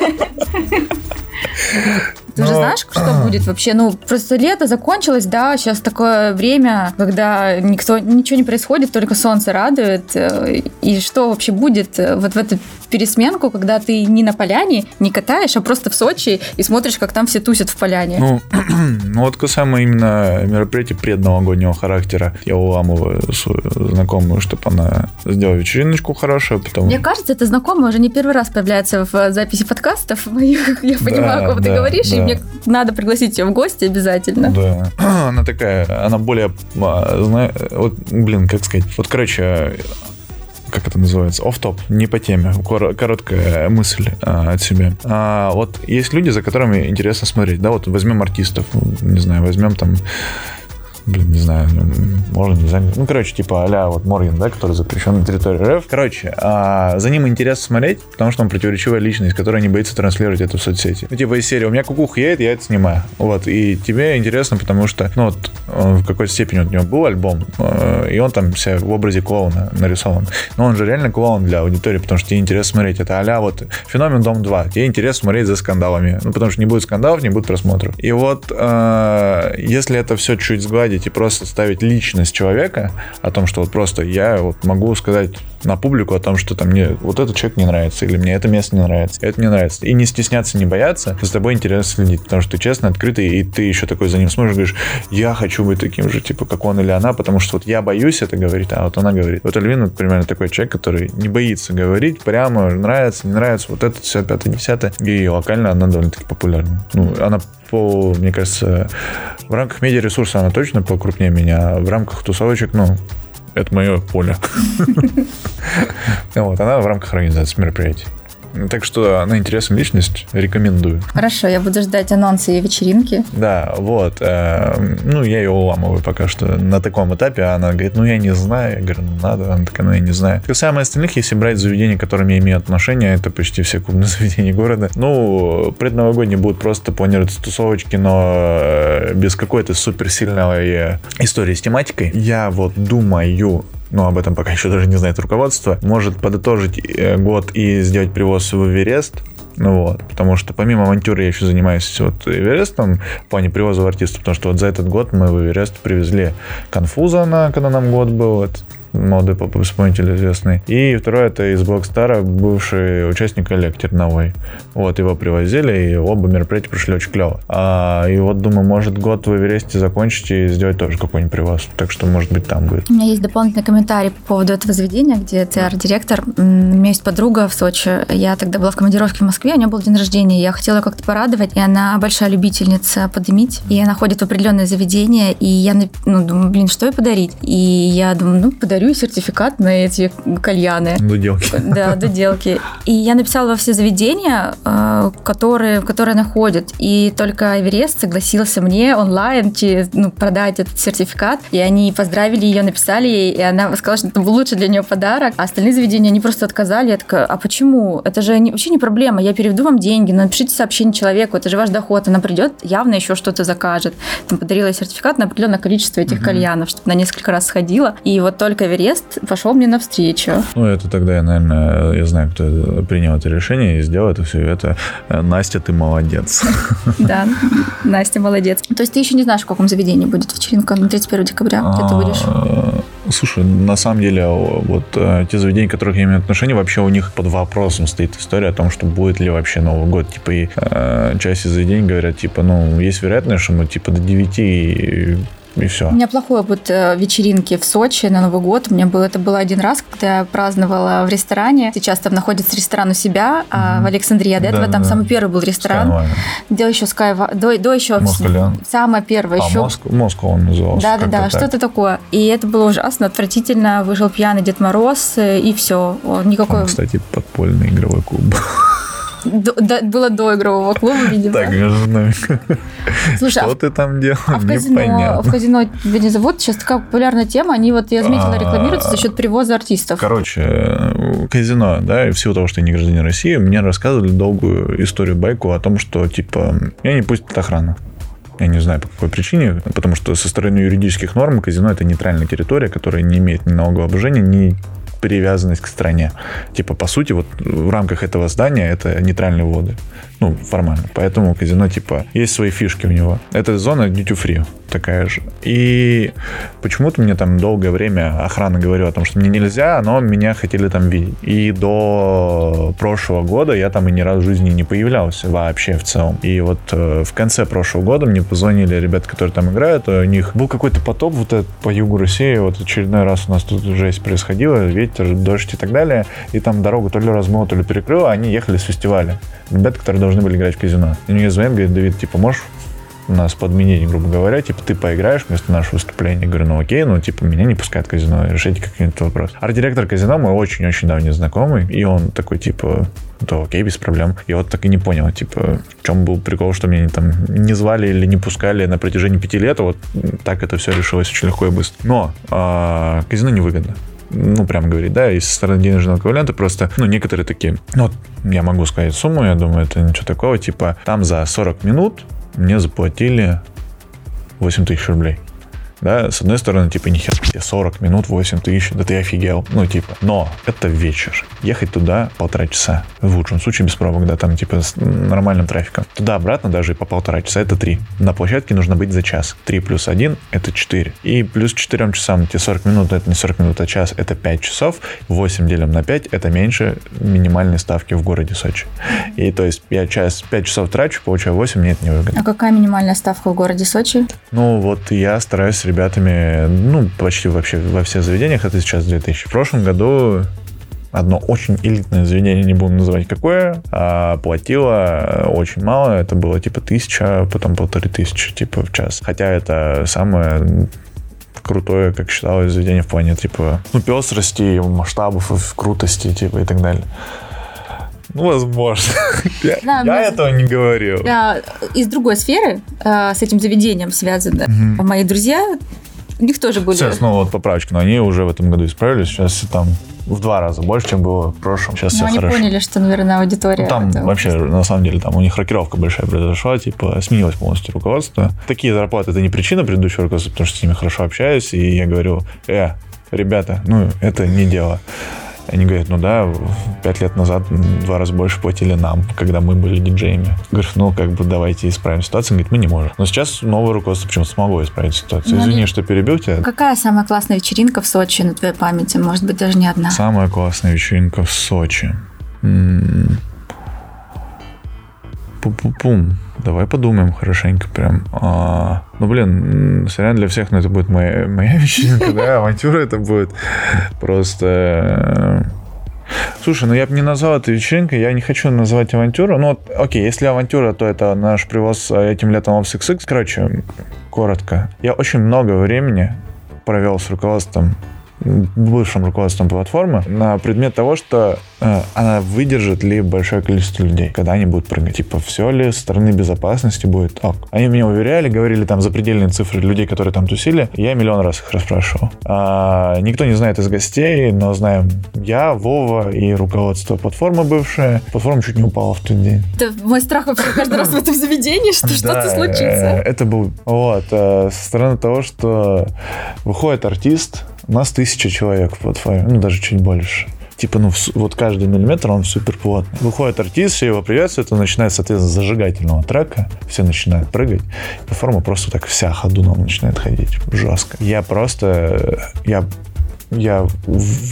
S1: Ты уже знаешь, что будет вообще? Ну, просто лето закончилось, да, сейчас такое время, когда никто, ничего не происходит, только солнце радует. Э, и что вообще будет э, вот в эту пересменку, когда ты не на поляне, не катаешь, а просто в Сочи и смотришь, как там все тусят в поляне?
S2: Ну, ну вот касаемо именно мероприятий предновогоднего характера, я уламываю свою знакомую, чтобы она сделала вечериночку хорошую, потом...
S1: Мне кажется, это знакомая уже не первый раз появляется в записи подкастов моих, я понимаю, да, о ком да, ты говоришь, да. и мне надо пригласить ее в гости обязательно.
S2: Да. Она такая, она более, а, вот, блин, как сказать, вот, короче, как это называется, оф-топ, не по теме, короткая мысль а, от себя. А, вот есть люди, за которыми интересно смотреть, да, вот возьмем артистов, не знаю, возьмем там блин, не знаю, можно, не знаю. Ну, короче, типа а вот Морген, да, который запрещен на территории РФ. Короче, а, за ним интересно смотреть, потому что он противоречивая личность, которая не боится транслировать это в соцсети. Ну, типа из серии, у меня кукуха едет, я это снимаю. Вот, и тебе интересно, потому что, ну, вот, в какой-то степени у него был альбом, э, и он там себя в образе клоуна нарисован. Но он же реально клоун для аудитории, потому что тебе интересно смотреть. Это а вот феномен Дом 2. Тебе интересно смотреть за скандалами. Ну, потому что не будет скандалов, не будет просмотров. И вот, э, если это все чуть сгладить, выходить и просто ставить личность человека о том, что вот просто я вот могу сказать на публику о том, что там мне вот этот человек не нравится, или мне это место не нравится, это не нравится. И не стесняться, не бояться, за тобой интересно следить, потому что ты честно, открытый, и ты еще такой за ним смотришь, говоришь, я хочу быть таким же, типа, как он или она, потому что вот я боюсь это говорить, а вот она говорит. Вот Альвин, примерно такой человек, который не боится говорить прямо, нравится, не нравится, вот это все, пятое, десятое. И локально она довольно-таки популярна. Ну, она по, мне кажется, в рамках медиаресурса она точно покрупнее меня, а в рамках тусовочек, ну, это мое поле. Вот, она в рамках организации мероприятий. Так что она интересная личность, рекомендую.
S1: Хорошо, я буду ждать анонсы ее вечеринки.
S2: Да, вот. Э, ну, я ее уламываю пока что на таком этапе. Она говорит, ну, я не знаю. Я говорю, ну, надо. Она такая, ну, я не знаю. Касаемо остальных, если брать заведения, к которым я имею отношение, это почти все клубные заведения города. Ну, предновогодние будут просто планируются тусовочки, но э, без какой-то суперсильной истории с тематикой. Я вот думаю, но об этом пока еще даже не знает руководство, может подытожить э, год и сделать привоз в Эверест, ну вот, потому что помимо авантюры я еще занимаюсь вот Эверестом в плане привоза артистов, потому что вот за этот год мы в Эверест привезли Конфуза на, когда нам год был, вот, молодой поп-исполнитель известный. И второй это из Black Star а, бывший участник Олег Терновой. Вот, его привозили, и оба мероприятия прошли очень клево. А, и вот думаю, может год в Эвересте закончить и сделать тоже какой-нибудь привоз. Так что, может быть, там будет.
S1: У меня есть дополнительный комментарий по поводу этого заведения, где ты арт-директор. У меня есть подруга в Сочи. Я тогда была в командировке в Москве, у нее был день рождения. Я хотела как-то порадовать, и она большая любительница подымить. И она ходит в определенное заведение, и я ну, думаю, блин, что ей подарить? И я думаю, ну, подарю дарю сертификат на эти кальяны.
S2: Доделки.
S1: Да, доделки. И я написала во все заведения, э, которые, которые находят. И только Эверест согласился мне онлайн ну, продать этот сертификат. И они поздравили ее, написали ей, и она сказала, что это был лучший для нее подарок. А остальные заведения, они просто отказали. Я такая, а почему? Это же не, вообще не проблема. Я переведу вам деньги, напишите сообщение человеку, это же ваш доход. Она придет, явно еще что-то закажет. Там подарила сертификат на определенное количество этих угу. кальянов, чтобы на несколько раз сходила. И вот только Эверест пошел мне навстречу.
S2: Ну, это тогда я, наверное, я знаю, кто принял это решение и сделал это все. Это э, Настя, ты молодец.
S1: Да, Настя молодец. То есть ты еще не знаешь, в каком заведении будет вечеринка на 31 декабря? Где ты будешь? А,
S2: слушай, на самом деле, вот э, те заведения, к которых я имею отношение, вообще у них под вопросом стоит история о том, что будет ли вообще Новый год. Типа, и э, часть из заведений говорят, типа, ну, есть вероятность, что мы, типа, до 9 и все.
S1: У меня плохой опыт э, вечеринки в Сочи на Новый год. У меня было, это было один раз, когда я праздновала в ресторане. Сейчас там находится ресторан у себя, а в Александрии. А до этого да, там да. самый первый был ресторан. Делал еще Sky, до, до еще
S2: Москалян.
S1: самое первое
S2: а,
S1: еще.
S2: Москва он назывался.
S1: Да, да, да, что-то такое. И это было ужасно, отвратительно. Вышел пьяный Дед Мороз, э, и все. Никакой...
S2: Он, кстати, подпольный игровой клуб.
S1: До, до, было до игрового клуба, видимо.
S2: Так, между нами. Слушай, что а ты там делал? А
S1: в казино, в казино тебя не зовут? Сейчас такая популярная тема. Они вот, я заметила, а, рекламируются за счет привоза артистов.
S2: Короче, казино, да, и в силу того, что я не гражданин России, мне рассказывали долгую историю байку о том, что, типа, меня не пустят охрана. Я не знаю, по какой причине, потому что со стороны юридических норм казино это нейтральная территория, которая не имеет ни налогообложения, ни привязанность к стране. Типа, по сути, вот в рамках этого здания это нейтральные воды. Ну, формально. Поэтому казино, типа, есть свои фишки у него. Это зона duty free такая же. И почему-то мне там долгое время охрана говорила о том, что мне нельзя, но меня хотели там видеть. И до прошлого года я там и ни разу в жизни не появлялся вообще в целом. И вот э, в конце прошлого года мне позвонили ребята, которые там играют, у них был какой-то потоп вот этот по югу России, вот очередной раз у нас тут жесть происходила, ветер, дождь и так далее, и там дорогу то ли размыло, то ли перекрыло, они ехали с фестиваля. Ребята, которые должны были играть в казино. И мне звонят, говорят, Давид, типа, можешь нас подменить, грубо говоря, типа, ты поиграешь вместо нашего выступления. Я говорю, ну окей, ну, типа, меня не пускают в казино, решите какой-нибудь вопрос. Арт-директор казино мой очень-очень давний знакомый, и он такой, типа, то окей, без проблем. И вот так и не понял, типа, в чем был прикол, что меня там не звали или не пускали на протяжении пяти лет, а вот так это все решилось очень легко и быстро. Но э, казино невыгодно ну, прям говорить, да, из стороны денежного эквивалента просто, ну, некоторые такие, ну, я могу сказать сумму, я думаю, это ничего такого, типа, там за 40 минут мне заплатили 8 тысяч рублей да, с одной стороны, типа, нихер, 40 минут, 8 тысяч, да ты офигел, ну, типа, но это вечер, ехать туда полтора часа, в лучшем случае без пробок, да, там, типа, с нормальным трафиком, туда-обратно даже по полтора часа, это 3, на площадке нужно быть за час, 3 плюс 1, это 4, и плюс 4 часам, те 40 минут, это не 40 минут, а час, это 5 часов, 8 делим на 5, это меньше минимальной ставки в городе Сочи, и то есть я час, 5 часов трачу, получаю 8, мне это не выгодно.
S1: А какая минимальная ставка в городе Сочи?
S2: Ну, вот я стараюсь ребятами, ну, почти вообще во всех заведениях, это сейчас 2000. В прошлом году одно очень элитное заведение, не буду называть какое, а платило очень мало, это было типа тысяча, потом полторы тысячи типа в час. Хотя это самое крутое, как считалось, заведение в плане типа, ну, пестрости, масштабов, крутости, типа, и так далее. Ну, возможно. Да, я этого не говорил.
S1: Из другой сферы э, с этим заведением связано. Мои друзья у них тоже были...
S2: Сейчас снова вот поправочка, но они уже в этом году исправились. Сейчас там в два раза больше, чем было в прошлом. Сейчас
S1: ну,
S2: все
S1: они
S2: хорошо.
S1: поняли, что, наверное, аудитория... Ну,
S2: там вообще, на самом деле, там у них рокировка большая произошла, типа, сменилось полностью руководство. Такие зарплаты — это не причина предыдущего руководства, потому что с ними хорошо общаюсь, и я говорю, э, ребята, ну, это не дело. Они говорят, ну да, пять лет назад в два раза больше платили нам, когда мы были диджеями. Говорю, ну как бы давайте исправим ситуацию. Он говорит, мы не можем. Но сейчас новое руководство почему-то смогло исправить ситуацию. Ну, Извини, что перебил тебя.
S1: Какая самая классная вечеринка в Сочи на твоей памяти? Может быть, даже не одна?
S2: Самая классная вечеринка в Сочи. Пум-пум-пум. Давай подумаем хорошенько прям. А, ну, блин, сорян для всех, но это будет моя, моя вечеринка, да, авантюра это будет. Просто... Э, слушай, ну я бы не назвал это вечеринкой, я не хочу называть авантюру. Ну, окей, если авантюра, то это наш привоз этим летом в XX. Короче, коротко. Я очень много времени провел с руководством бывшим руководством платформы на предмет того, что э, она выдержит ли большое количество людей, когда они будут прыгать. Типа, все ли с стороны безопасности будет ок. Они меня уверяли, говорили там запредельные цифры людей, которые там тусили. Я миллион раз их расспрашивал. А, никто не знает из гостей, но знаем я, Вова и руководство платформы бывшее. Платформа чуть не упала в тот день.
S1: Это мой страх вообще каждый раз в этом заведении, что что-то случится.
S2: Это был... Вот. Э, со стороны того, что выходит артист, у нас тысяча человек в платформе, ну, даже чуть больше. Типа, ну, вот каждый миллиметр, он супер плотный. Выходит артист, все его приветствуют, он начинает, соответственно, с зажигательного трека, все начинают прыгать. Платформа просто так вся ходуном начинает ходить. Жестко. Я просто, я я,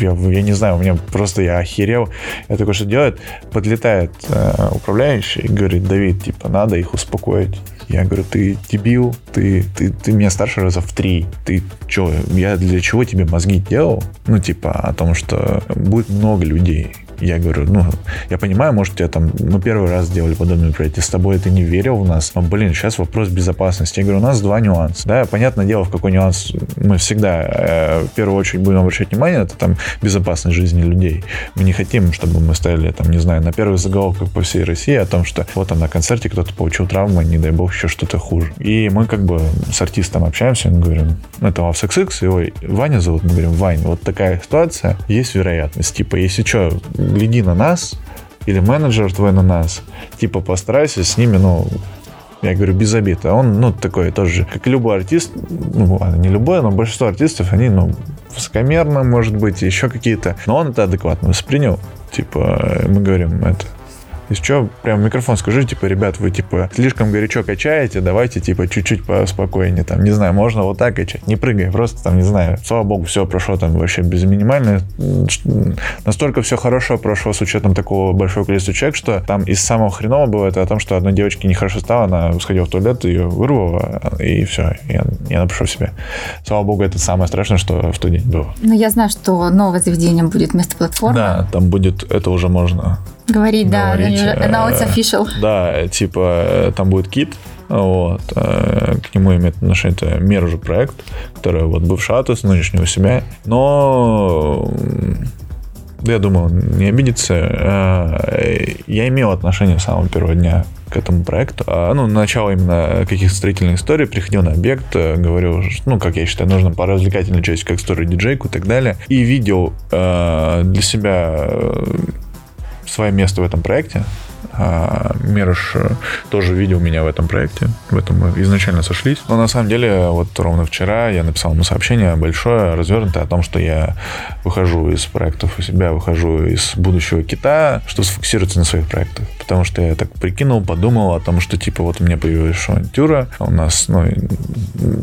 S2: я, я не знаю, у меня просто я охерел. Я такой, что делает? Подлетает э, управляющий и говорит, Давид, типа, надо их успокоить. Я говорю, ты дебил, ты, ты, ты меня старше раза в три. Ты что, я для чего тебе мозги делал? Ну, типа, о том, что будет много людей. Я говорю, ну, я понимаю, может, тебя там, мы первый раз сделали подобный проект, и с тобой ты не верил в нас, но, блин, сейчас вопрос безопасности. Я говорю, у нас два нюанса, да, понятное дело, в какой нюанс мы всегда э, в первую очередь будем обращать внимание, это там безопасность жизни людей. Мы не хотим, чтобы мы ставили, там, не знаю, на первых заголовках по всей России о том, что вот там на концерте кто-то получил травму, не дай бог, еще что-то хуже. И мы как бы с артистом общаемся, мы говорим, это Love XX, его Ваня зовут, мы говорим, Вань, вот такая ситуация, есть вероятность, типа, если что, гляди на нас, или менеджер твой на нас, типа постарайся с ними, ну, я говорю, без обид. А он, ну, такой тоже, как любой артист, ну, не любой, но большинство артистов, они, ну, высокомерно, может быть, еще какие-то. Но он это адекватно воспринял. Типа, мы говорим, это, если что, прям микрофон скажи, типа, ребят, вы, типа, слишком горячо качаете, давайте, типа, чуть-чуть поспокойнее, там, не знаю, можно вот так качать, не прыгай, просто, там, не знаю, слава богу, все прошло там вообще без минимальной, настолько все хорошо прошло с учетом такого большого количества человек, что там из самого хренового было это о том, что одной девочке нехорошо стало, она сходила в туалет, ее вырвала, и все, и, и она пришла в себя. Слава богу, это самое страшное, что в тот день было.
S1: Ну, я знаю, что новое заведение будет вместо платформы.
S2: Да, там будет, это уже можно
S1: Говорить, да, говорить, now it's official.
S2: Да, типа, там будет кит, Вот. Э, к нему имеет отношение это Мержу проект, который вот бывший Атос, нынешний у себя. Но я думаю, не обидится. Э, я имел отношение с самого первого дня к этому проекту. А, ну, начало именно каких-то строительных историй, приходил на объект, э, говорил, ну, как я считаю, нужно по развлекательной части, как историю диджейку и так далее. И видел э, для себя э, свое место в этом проекте. А Мирош э, тоже видел меня в этом проекте. В этом мы изначально сошлись. Но на самом деле, вот ровно вчера я написал ему сообщение большое, развернутое о том, что я выхожу из проектов у себя, выхожу из будущего кита, чтобы сфокусироваться на своих проектах. Потому что я так прикинул, подумал о том, что типа вот у меня появилась шоантюра, у нас, ну,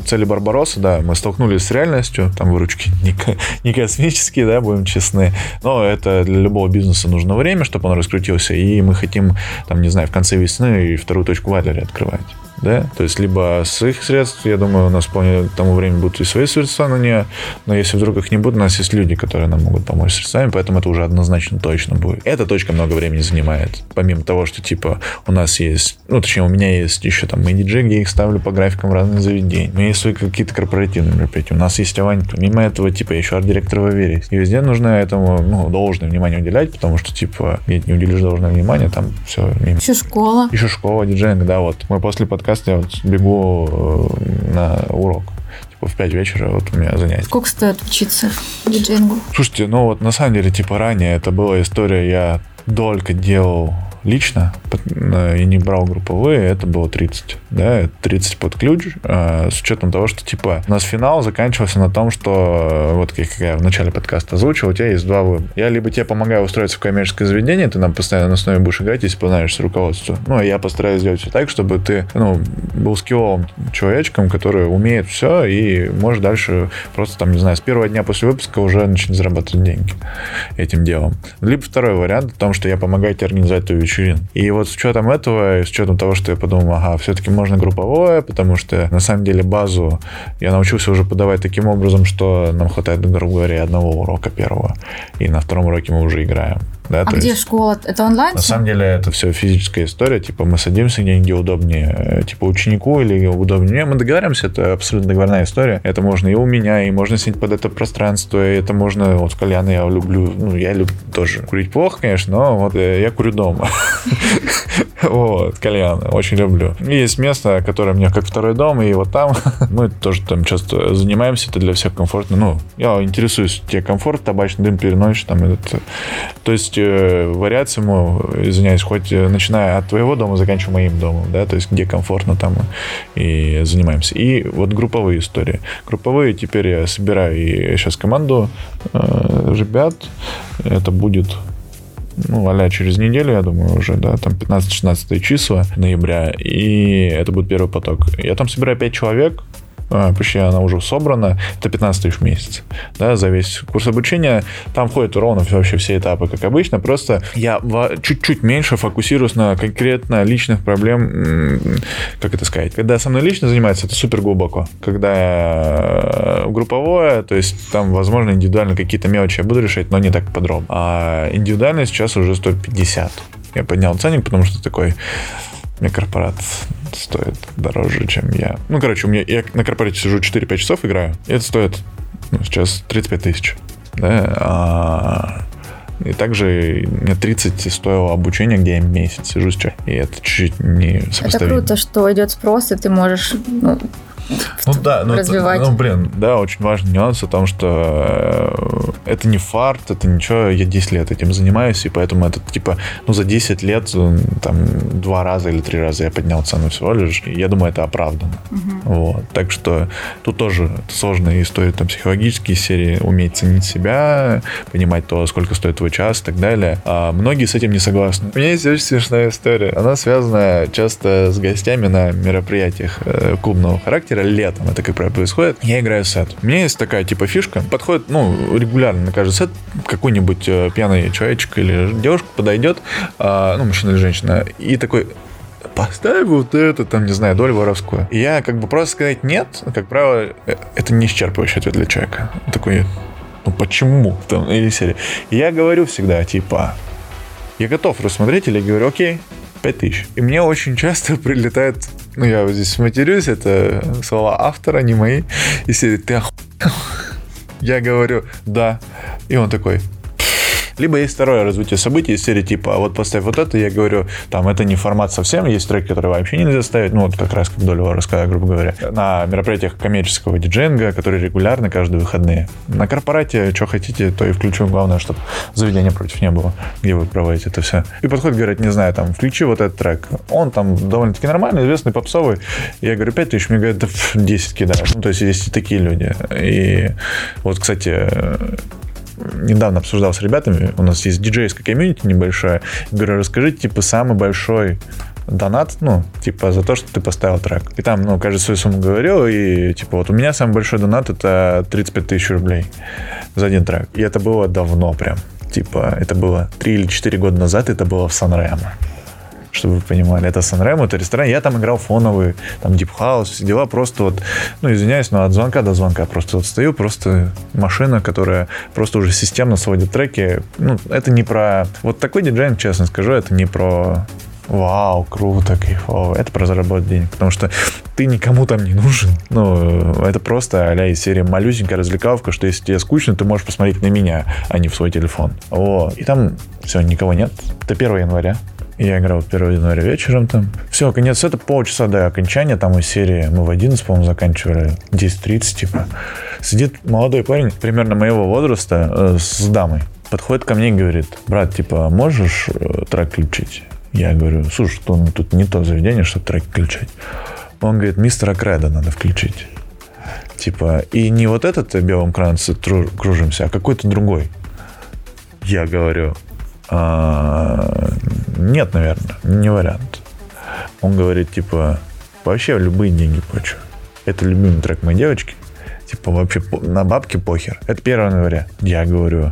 S2: цели Барбароса, да, мы столкнулись с реальностью, там выручки не, не космические, да, будем честны, но это для любого бизнеса нужно время, чтобы он раскрутился, и мы хотим там, не знаю, в конце весны и вторую точку в Адлере открывать да, то есть либо с их средств, я думаю, у нас вполне к тому времени будут и свои средства на нее, но если вдруг их не будет, у нас есть люди, которые нам могут помочь средствами, поэтому это уже однозначно точно будет. Эта точка много времени занимает, помимо того, что, типа, у нас есть, ну, точнее, у меня есть еще там менеджеры, где я их ставлю по графикам разных заведений, у меня есть свои какие-то корпоративные мероприятия, у нас есть Авань, помимо этого, типа, еще арт-директор в Авере. И везде нужно этому, ну, должное внимание уделять, потому что, типа, если не уделишь должное внимание, там все мимо.
S1: Еще школа.
S2: Еще школа, диджейнг, да, вот. Мы после подкаста я вот бегу э, на урок типа в 5 вечера вот у меня занятие.
S1: Сколько стоит учиться диджеингу?
S2: Слушайте, ну вот на самом деле, типа ранее это была история, я только делал лично и не брал групповые, это было 30. Да, 30 под ключ, а, с учетом того, что типа у нас финал заканчивался на том, что вот как я в начале подкаста озвучил, у тебя есть два выбора. Я либо тебе помогаю устроиться в коммерческое заведение, ты нам постоянно на основе будешь играть, если познаешься руководству. Ну, а я постараюсь сделать все так, чтобы ты ну, был скилловым человечком, который умеет все и может дальше просто там, не знаю, с первого дня после выпуска уже начать зарабатывать деньги этим делом. Либо второй вариант в том, что я помогаю тебе организовать твою вечеринку вечерин. И вот с учетом этого, с учетом того, что я подумал, ага, все-таки можно групповое, потому что на самом деле базу я научился уже подавать таким образом, что нам хватает, грубо говоря, одного урока первого. И на втором уроке мы уже играем. Да,
S1: а где есть, школа? Это онлайн?
S2: На самом деле это все физическая история. Типа мы садимся где-нибудь удобнее. Типа ученику или удобнее. Мы договариваемся, это абсолютно договорная история. Это можно и у меня, и можно снять под это пространство. И это можно... Вот кальяны я люблю. Ну, я люблю тоже курить плохо, конечно, но вот э, я курю дома. Вот, кальяны. Очень люблю. есть место, которое мне как второй дом, и вот там мы тоже там часто занимаемся. Это для всех комфортно. Ну, я интересуюсь, тебе комфорт, табачный дым переносишь, там этот... То есть есть э, вариации, ему, извиняюсь, хоть э, начиная от твоего дома, заканчивая моим домом, да, то есть где комфортно там и занимаемся. И вот групповые истории. Групповые теперь я собираю и сейчас команду э, ребят. Это будет ну, а через неделю, я думаю, уже, да, там 15-16 числа ноября, и это будет первый поток. Я там собираю 5 человек, почти она уже собрана, это 15 тысяч в месяц, да, за весь курс обучения. Там входят ровно вообще все этапы, как обычно, просто я чуть-чуть меньше фокусируюсь на конкретно личных проблем, как это сказать. Когда со мной лично занимается, это супер глубоко. Когда э, групповое, то есть там, возможно, индивидуально какие-то мелочи я буду решать, но не так подробно. А индивидуально сейчас уже стоит 50. Я поднял ценник, потому что такой мне корпорат стоит дороже, чем я. Ну, короче, у меня я на корпорате сижу 4-5 часов играю, и это стоит ну, сейчас 35 тысяч. Да, а и также мне 30 стоило обучение, где я месяц сижу сейчас. И это чуть-чуть не сопоставимо.
S1: Это круто, что идет спрос, и ты можешь ну,
S2: ну да, ну, развивать. ну блин, да, очень важный нюанс о том, что э, это не фарт, это ничего, я 10 лет этим занимаюсь, и поэтому это типа, ну за 10 лет там два раза или три раза я поднял цену всего лишь, и я думаю, это оправдано. Угу. Вот, так что тут тоже сложная история там психологические серии, уметь ценить себя, понимать то, сколько стоит твой час и так далее. А многие с этим не согласны. У меня есть очень смешная история, она связана часто с гостями на мероприятиях э, клубного характера, характера летом, это как правило происходит, я играю сет. У меня есть такая типа фишка, подходит, ну, регулярно на каждый сет какой-нибудь э, пьяный человечек или девушка подойдет, э, ну, мужчина или женщина, и такой, поставь вот это, там, не знаю, долю воровскую. И я как бы просто сказать нет, как правило, э, это не исчерпывающий ответ для человека. Такой, ну почему? Там, или серия. И я говорю всегда, типа, я готов рассмотреть, или я говорю, окей, 5000. И мне очень часто прилетает ну, я здесь матерюсь, это слова автора, не мои. И серии, ты охуел? Я говорю, да. И он такой, либо есть второе развитие событий из серии типа, «А вот поставь вот это, я говорю, там, это не формат совсем, есть треки, которые вообще нельзя ставить, ну, вот как раз как Долева рассказала, грубо говоря, на мероприятиях коммерческого диджейнга, которые регулярны каждые выходные. На корпорате, что хотите, то и включу, главное, чтобы заведения против не было, где вы проводите это все. И подходит, говорит, не знаю, там, включи вот этот трек. Он там довольно-таки нормальный, известный, попсовый. Я говорю, 5 тысяч, мне говорят, да 10 кидаешь. Ну, то есть есть и такие люди. И вот, кстати, недавно обсуждал с ребятами, у нас есть диджейская комьюнити небольшая. Говорю, расскажите, типа, самый большой донат, ну, типа, за то, что ты поставил трек. И там, ну, каждый свою сумму говорил, и, типа, вот у меня самый большой донат это 35 тысяч рублей за один трек. И это было давно прям. Типа, это было 3 или 4 года назад, это было в Сан-Ремо чтобы вы понимали. Это Санремо, это ресторан. Я там играл фоновый, там House, все дела. Просто вот, ну, извиняюсь, но от звонка до звонка просто вот стою, просто машина, которая просто уже системно сводит треки. Ну, это не про... Вот такой диджей, честно скажу, это не про вау, круто, кайфово. Это про заработать денег, потому что ты никому там не нужен. Ну, это просто а из серии малюсенькая развлекаловка, что если тебе скучно, ты можешь посмотреть на меня, а не в свой телефон. Вот. И там все, никого нет. Это 1 января. Я играл 1 января вечером там. Все, конец это полчаса до окончания там из серии. Мы в 11, по-моему, заканчивали. 10.30, типа. Сидит молодой парень, примерно моего возраста, э, с дамой. Подходит ко мне и говорит, брат, типа, можешь э, трек включить? Я говорю, слушай, что ну, тут не то заведение, чтобы трек включать. Он говорит, мистера Креда надо включить. Типа, и не вот этот в белом кранце кружимся, а какой-то другой. Я говорю, а, нет, наверное, не вариант. Он говорит, типа, вообще любые деньги плачу. Это любимый трек моей девочки. Типа, вообще на бабки похер. Это 1 января. Я говорю,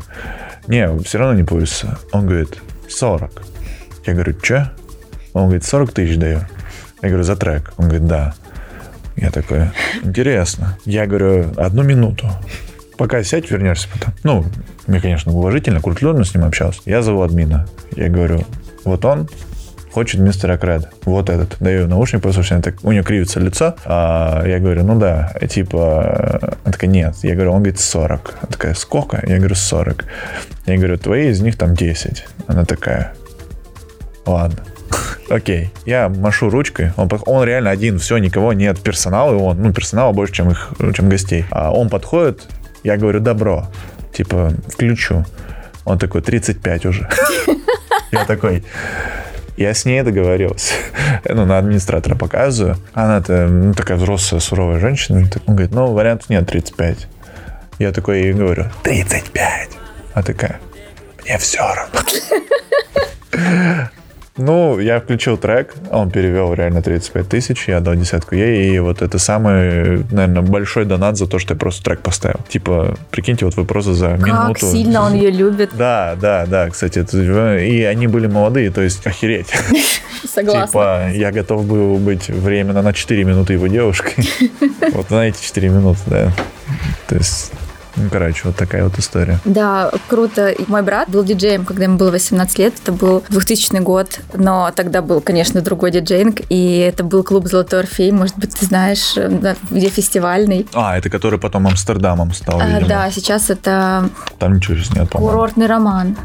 S2: не, все равно не получится. Он говорит, 40. Я говорю, че? Он говорит, 40 тысяч даю. Я говорю, за трек. Он говорит, да. Я такой, интересно. Я говорю, одну минуту. Пока сядь, вернешься потом. Ну, мне, конечно, уважительно, культурно с ним общался. Я зову админа. Я говорю, вот он хочет мистера Креда. Вот этот. Даю наушник, послушай, так, у нее кривится лицо. А я говорю, ну да, типа, она такая, нет. Я говорю, он говорит 40. Она такая, сколько? Я говорю, 40. Я говорю, твои из них там 10. Она такая, ладно. Окей. Я машу ручкой. Он, он реально один, все, никого нет. Персонала он. Ну, персонала больше, чем их, чем гостей. А он подходит, я говорю, добро. Типа, включу. Он такой, 35 уже. Я такой, я с ней договорился. Ну, на администратора показываю. Она-то ну, такая взрослая, суровая женщина. Он говорит, ну, вариантов нет, 35. Я такой ей говорю, 35. А такая, мне все равно. Ну, я включил трек, он перевел реально 35 тысяч, я дал десятку ей, и вот это самый, наверное, большой донат за то, что я просто трек поставил. Типа, прикиньте, вот вы просто за как минуту...
S1: Как сильно он ее любит.
S2: Да, да, да, кстати, и они были молодые, то есть охереть.
S1: Согласна.
S2: Типа, я готов был быть временно на 4 минуты его девушкой. Вот на эти 4 минуты, да. То есть ну, короче, вот такая вот история.
S1: Да, круто. Мой брат был диджеем, когда ему было 18 лет. Это был 2000 год, но тогда был, конечно, другой диджейнг, и это был клуб «Золотой Орфей», может быть, ты знаешь, где фестивальный.
S2: А, это который потом Амстердамом стал, а, видимо.
S1: Да, сейчас это...
S2: Там ничего сейчас нет,
S1: по-моему. Курортный роман.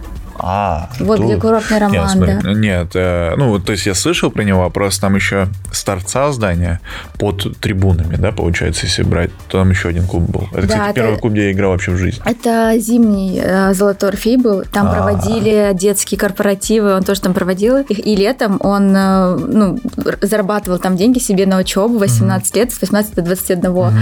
S2: А,
S1: вот тут... где курортный роман, нет, смотри, да?
S2: Нет, э, ну, то есть я слышал про него, просто там еще с торца здания под трибунами, да, получается, если брать, то там еще один клуб был. Это, да, кстати, это... первый клуб, где я играл вообще в жизни.
S1: Это зимний э, Золотой Орфей был, там А-а-а. проводили детские корпоративы, он тоже там проводил их, и летом он, э, ну, зарабатывал там деньги себе на учебу, 18 mm-hmm. лет, с 18 до 21. Mm-hmm.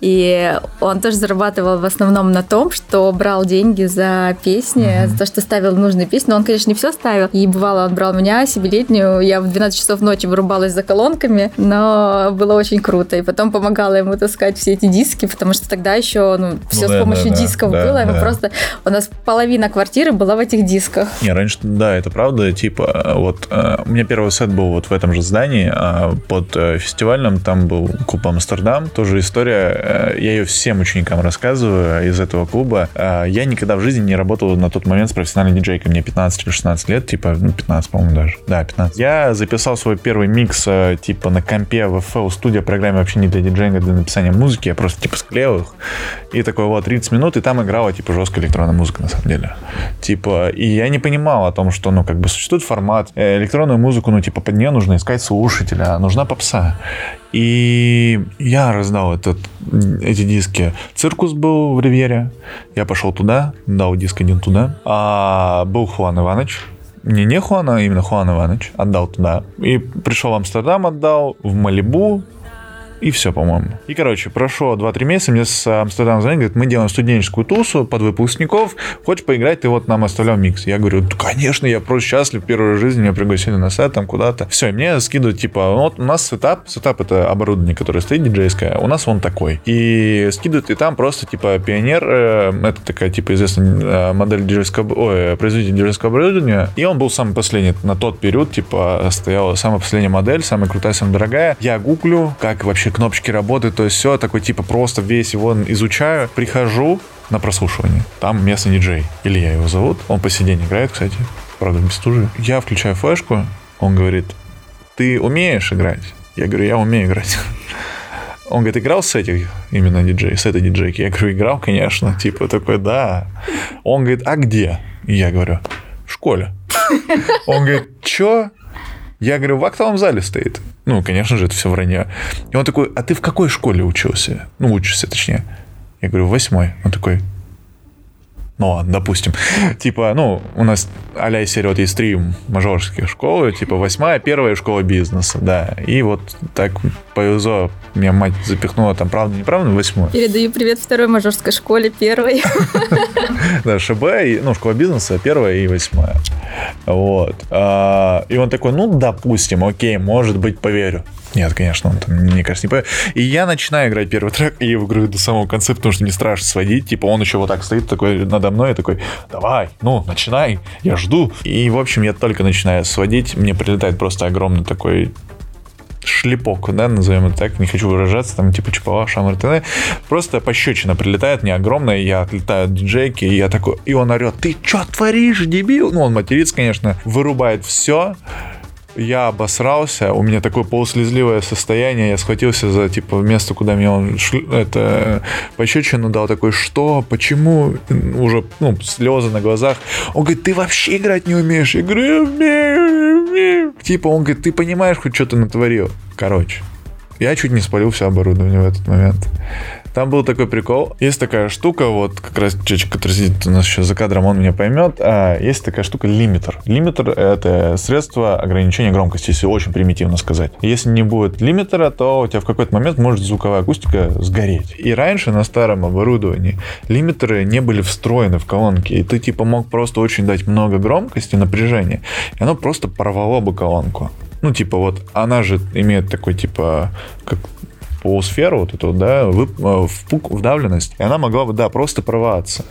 S1: И он тоже зарабатывал в основном на том, что брал деньги за песни, mm-hmm. за то, что ставил нужные песни. Но он, конечно, не все ставил. И бывало, он брал меня, себелетнюю. Я в 12 часов ночи вырубалась за колонками, но было очень круто. И потом помогала ему таскать все эти диски, потому что тогда еще ну, все ну, с помощью да, дисков да, было. Да, мы просто... У нас половина квартиры была в этих дисках.
S2: Не, раньше, да, это правда. Типа, вот э, у меня первый сет был вот в этом же здании, а под э, фестивальным там был клуб Амстердам. Тоже история, э, я ее всем ученикам рассказываю из этого клуба. Я никогда в жизни не работал на тот момент с профессиональным диджеем диджейкой, мне 15 или 16 лет, типа, ну, 15, по-моему, даже. Да, 15. Я записал свой первый микс, э, типа, на компе в FL Studio, программе вообще не для диджеинга, для написания музыки, я просто, типа, склеил их. И такой, вот, 30 минут, и там играла, типа, жесткая электронная музыка, на самом деле. Типа, и я не понимал о том, что, ну, как бы существует формат, э, электронную музыку, ну, типа, под нее нужно искать слушателя, нужна попса. И я раздал этот, эти диски. Циркус был в Ривьере. Я пошел туда, дал диск один туда. А был Хуан Иванович. Не не Хуан, а именно Хуан Иванович. Отдал туда. И пришел в Амстердам, отдал. В Малибу и все, по-моему. И, короче, прошло 2-3 месяца, мне с Амстердам звонит, говорит, мы делаем студенческую тусу под выпускников, хочешь поиграть, ты вот нам оставлял микс. Я говорю, конечно, я просто счастлив, первую жизнь меня пригласили на сет там куда-то. Все, и мне скидывают, типа, вот у нас setup, setup это оборудование, которое стоит диджейское, у нас он такой. И скидывают, и там просто, типа, Pioneer, э, это такая, типа, известная э, модель диджейского, ой, производитель диджейского оборудования, и он был самый последний, на тот период, типа, стояла самая последняя модель, самая крутая, самая дорогая. Я гуглю, как вообще кнопочки работают, то есть все, такой типа просто весь его изучаю, прихожу на прослушивание. Там местный диджей. Илья его зовут. Он по сей день играет, кстати. Правда, без стужи. Я включаю флешку. Он говорит, ты умеешь играть? Я говорю, я умею играть. Он говорит, играл с этих именно диджей, с этой диджейки? Я говорю, играл, конечно. Типа такой, да. Он говорит, а где? И я говорю, в школе. Он говорит, чё? Я говорю, в актовом зале стоит. Ну, конечно же, это все вранье. И он такой, а ты в какой школе учился? Ну, учишься, точнее. Я говорю, в восьмой. Он такой, ну ладно, допустим. Типа, ну, у нас а-ля серия вот есть три мажорских школы, типа восьмая, первая школа бизнеса, да. И вот так повезло, меня мать запихнула там, правда, неправда, восьмую.
S1: Передаю привет второй мажорской школе, первой.
S2: Да, ШБ, ну, школа бизнеса, первая и восьмая. Вот. А, и он такой, ну, допустим, окей, может быть, поверю. Нет, конечно, он там, мне кажется, не поверит. И я начинаю играть первый трек, и я играю до самого конца, потому что мне страшно сводить. Типа он еще вот так стоит такой надо мной, такой, давай, ну, начинай, я жду. И, в общем, я только начинаю сводить, мне прилетает просто огромный такой шлепок, да, назовем это так, не хочу выражаться, там типа чипова, шамар, т.н. Просто пощечина прилетает, не огромная, я отлетаю от диджейки, и я такой, и он орет, ты что творишь, дебил? Ну, он матерится, конечно, вырубает все, я обосрался, у меня такое полуслезливое состояние, я схватился за, типа, место, куда меня он шль... это пощечину дал, такой, что, почему, уже, ну, слезы на глазах. Он говорит, ты вообще играть не умеешь? Я говорю, умею, умею. Типа, он говорит, ты понимаешь, хоть что ты натворил? Короче, я чуть не спалил все оборудование в этот момент. Там был такой прикол. Есть такая штука, вот как раз человек, который сидит у нас еще за кадром, он меня поймет. А, есть такая штука лимитер. Лимитер — это средство ограничения громкости, если очень примитивно сказать. Если не будет лимитера, то у тебя в какой-то момент может звуковая акустика сгореть. И раньше на старом оборудовании лимитеры не были встроены в колонки, и ты типа мог просто очень дать много громкости, напряжения, и оно просто порвало бы колонку. Ну, типа, вот она же имеет такой, типа, как полусферу, вот эту, да, э, в вдавленность, и она могла бы, да, просто порваться.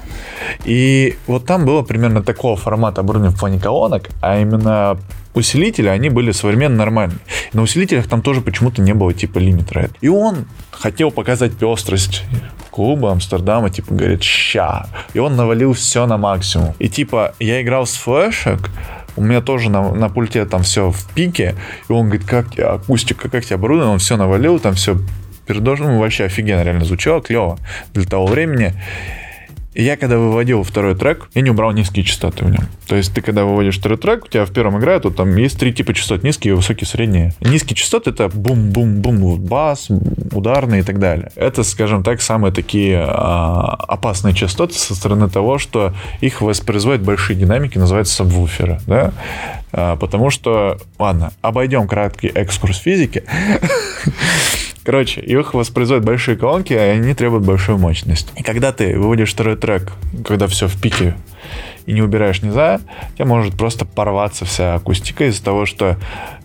S2: И вот там было примерно такого формата оборудования в плане колонок, а именно усилители, они были современно нормальные. На усилителях там тоже почему-то не было типа лимитера. И он хотел показать пестрость клуба Амстердама, типа, говорит, ща. И он навалил все на максимум. И типа, я играл с флешек, у меня тоже на, на пульте там все в пике, и он говорит, как акустика, как тебе оборудовано, он все навалил, там все передожно, ну, вообще офигенно реально звучало, клево для того времени. И я когда выводил второй трек, я не убрал низкие частоты в нем. То есть ты когда выводишь второй трек, у тебя в первом играет, вот там есть три типа частот, низкие, высокие, средние. Низкие частоты это бум-бум-бум, бас, ударные и так далее. Это, скажем так, самые такие а, опасные частоты со стороны того, что их воспроизводят большие динамики, называются сабвуферы, да? А, потому что, ладно, обойдем краткий экскурс физики. Короче, их воспроизводят большие колонки, и они требуют большую мощность. И когда ты выводишь второй трек, когда все в пике, и не убираешь низа, у тебя может просто порваться вся акустика из-за того, что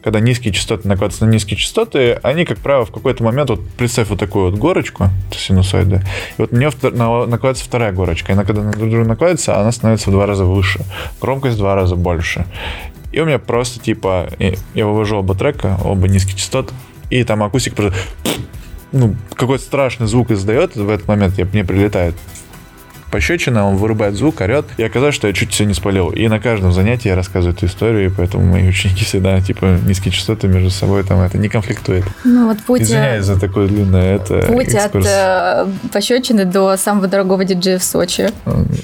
S2: когда низкие частоты накладываются на низкие частоты, они, как правило, в какой-то момент, вот представь вот такую вот горочку, синусоиды, и вот нее накладывается вторая горочка, и она, когда на друг друга накладывается, она становится в два раза выше, громкость в два раза больше. И у меня просто, типа, я вывожу оба трека, оба низкие частоты, и там акустика просто ну, какой-то страшный звук издает в этот момент, мне прилетает пощечина, он вырубает звук, орет, и оказалось, что я чуть все не спалил. И на каждом занятии я рассказываю эту историю, и поэтому мои ученики всегда, типа, низкие частоты между собой там это не конфликтует.
S1: Ну вот путь...
S2: Извиняюсь за такое длинное это
S1: Путь экскурс. от э, пощечины до самого дорогого диджея в Сочи.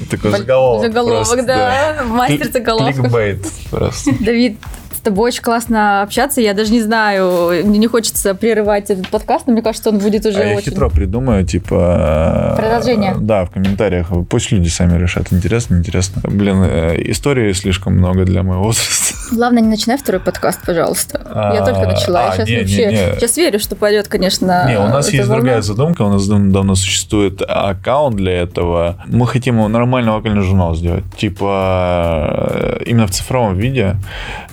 S2: Такой заголовок.
S1: Заголовок, просто, да. да. Мастер заголовка.
S2: Кликбейт просто.
S1: Давид, тобой очень классно общаться. Я даже не знаю, мне не хочется прерывать этот подкаст, но мне кажется, он будет уже а
S2: очень... я хитро придумаю, типа...
S1: Продолжение.
S2: Да, в комментариях. Пусть люди сами решат, интересно, интересно. Блин, э, истории слишком много для моего возраста.
S1: Главное, не начинай второй подкаст, пожалуйста. Я только начала. Я сейчас а, вообще... Сейчас верю, что пойдет, конечно...
S2: Не, у нас есть другая задумка. У нас давно существует аккаунт для этого. Мы хотим нормальный вокальный журнал сделать. Типа э, именно в цифровом виде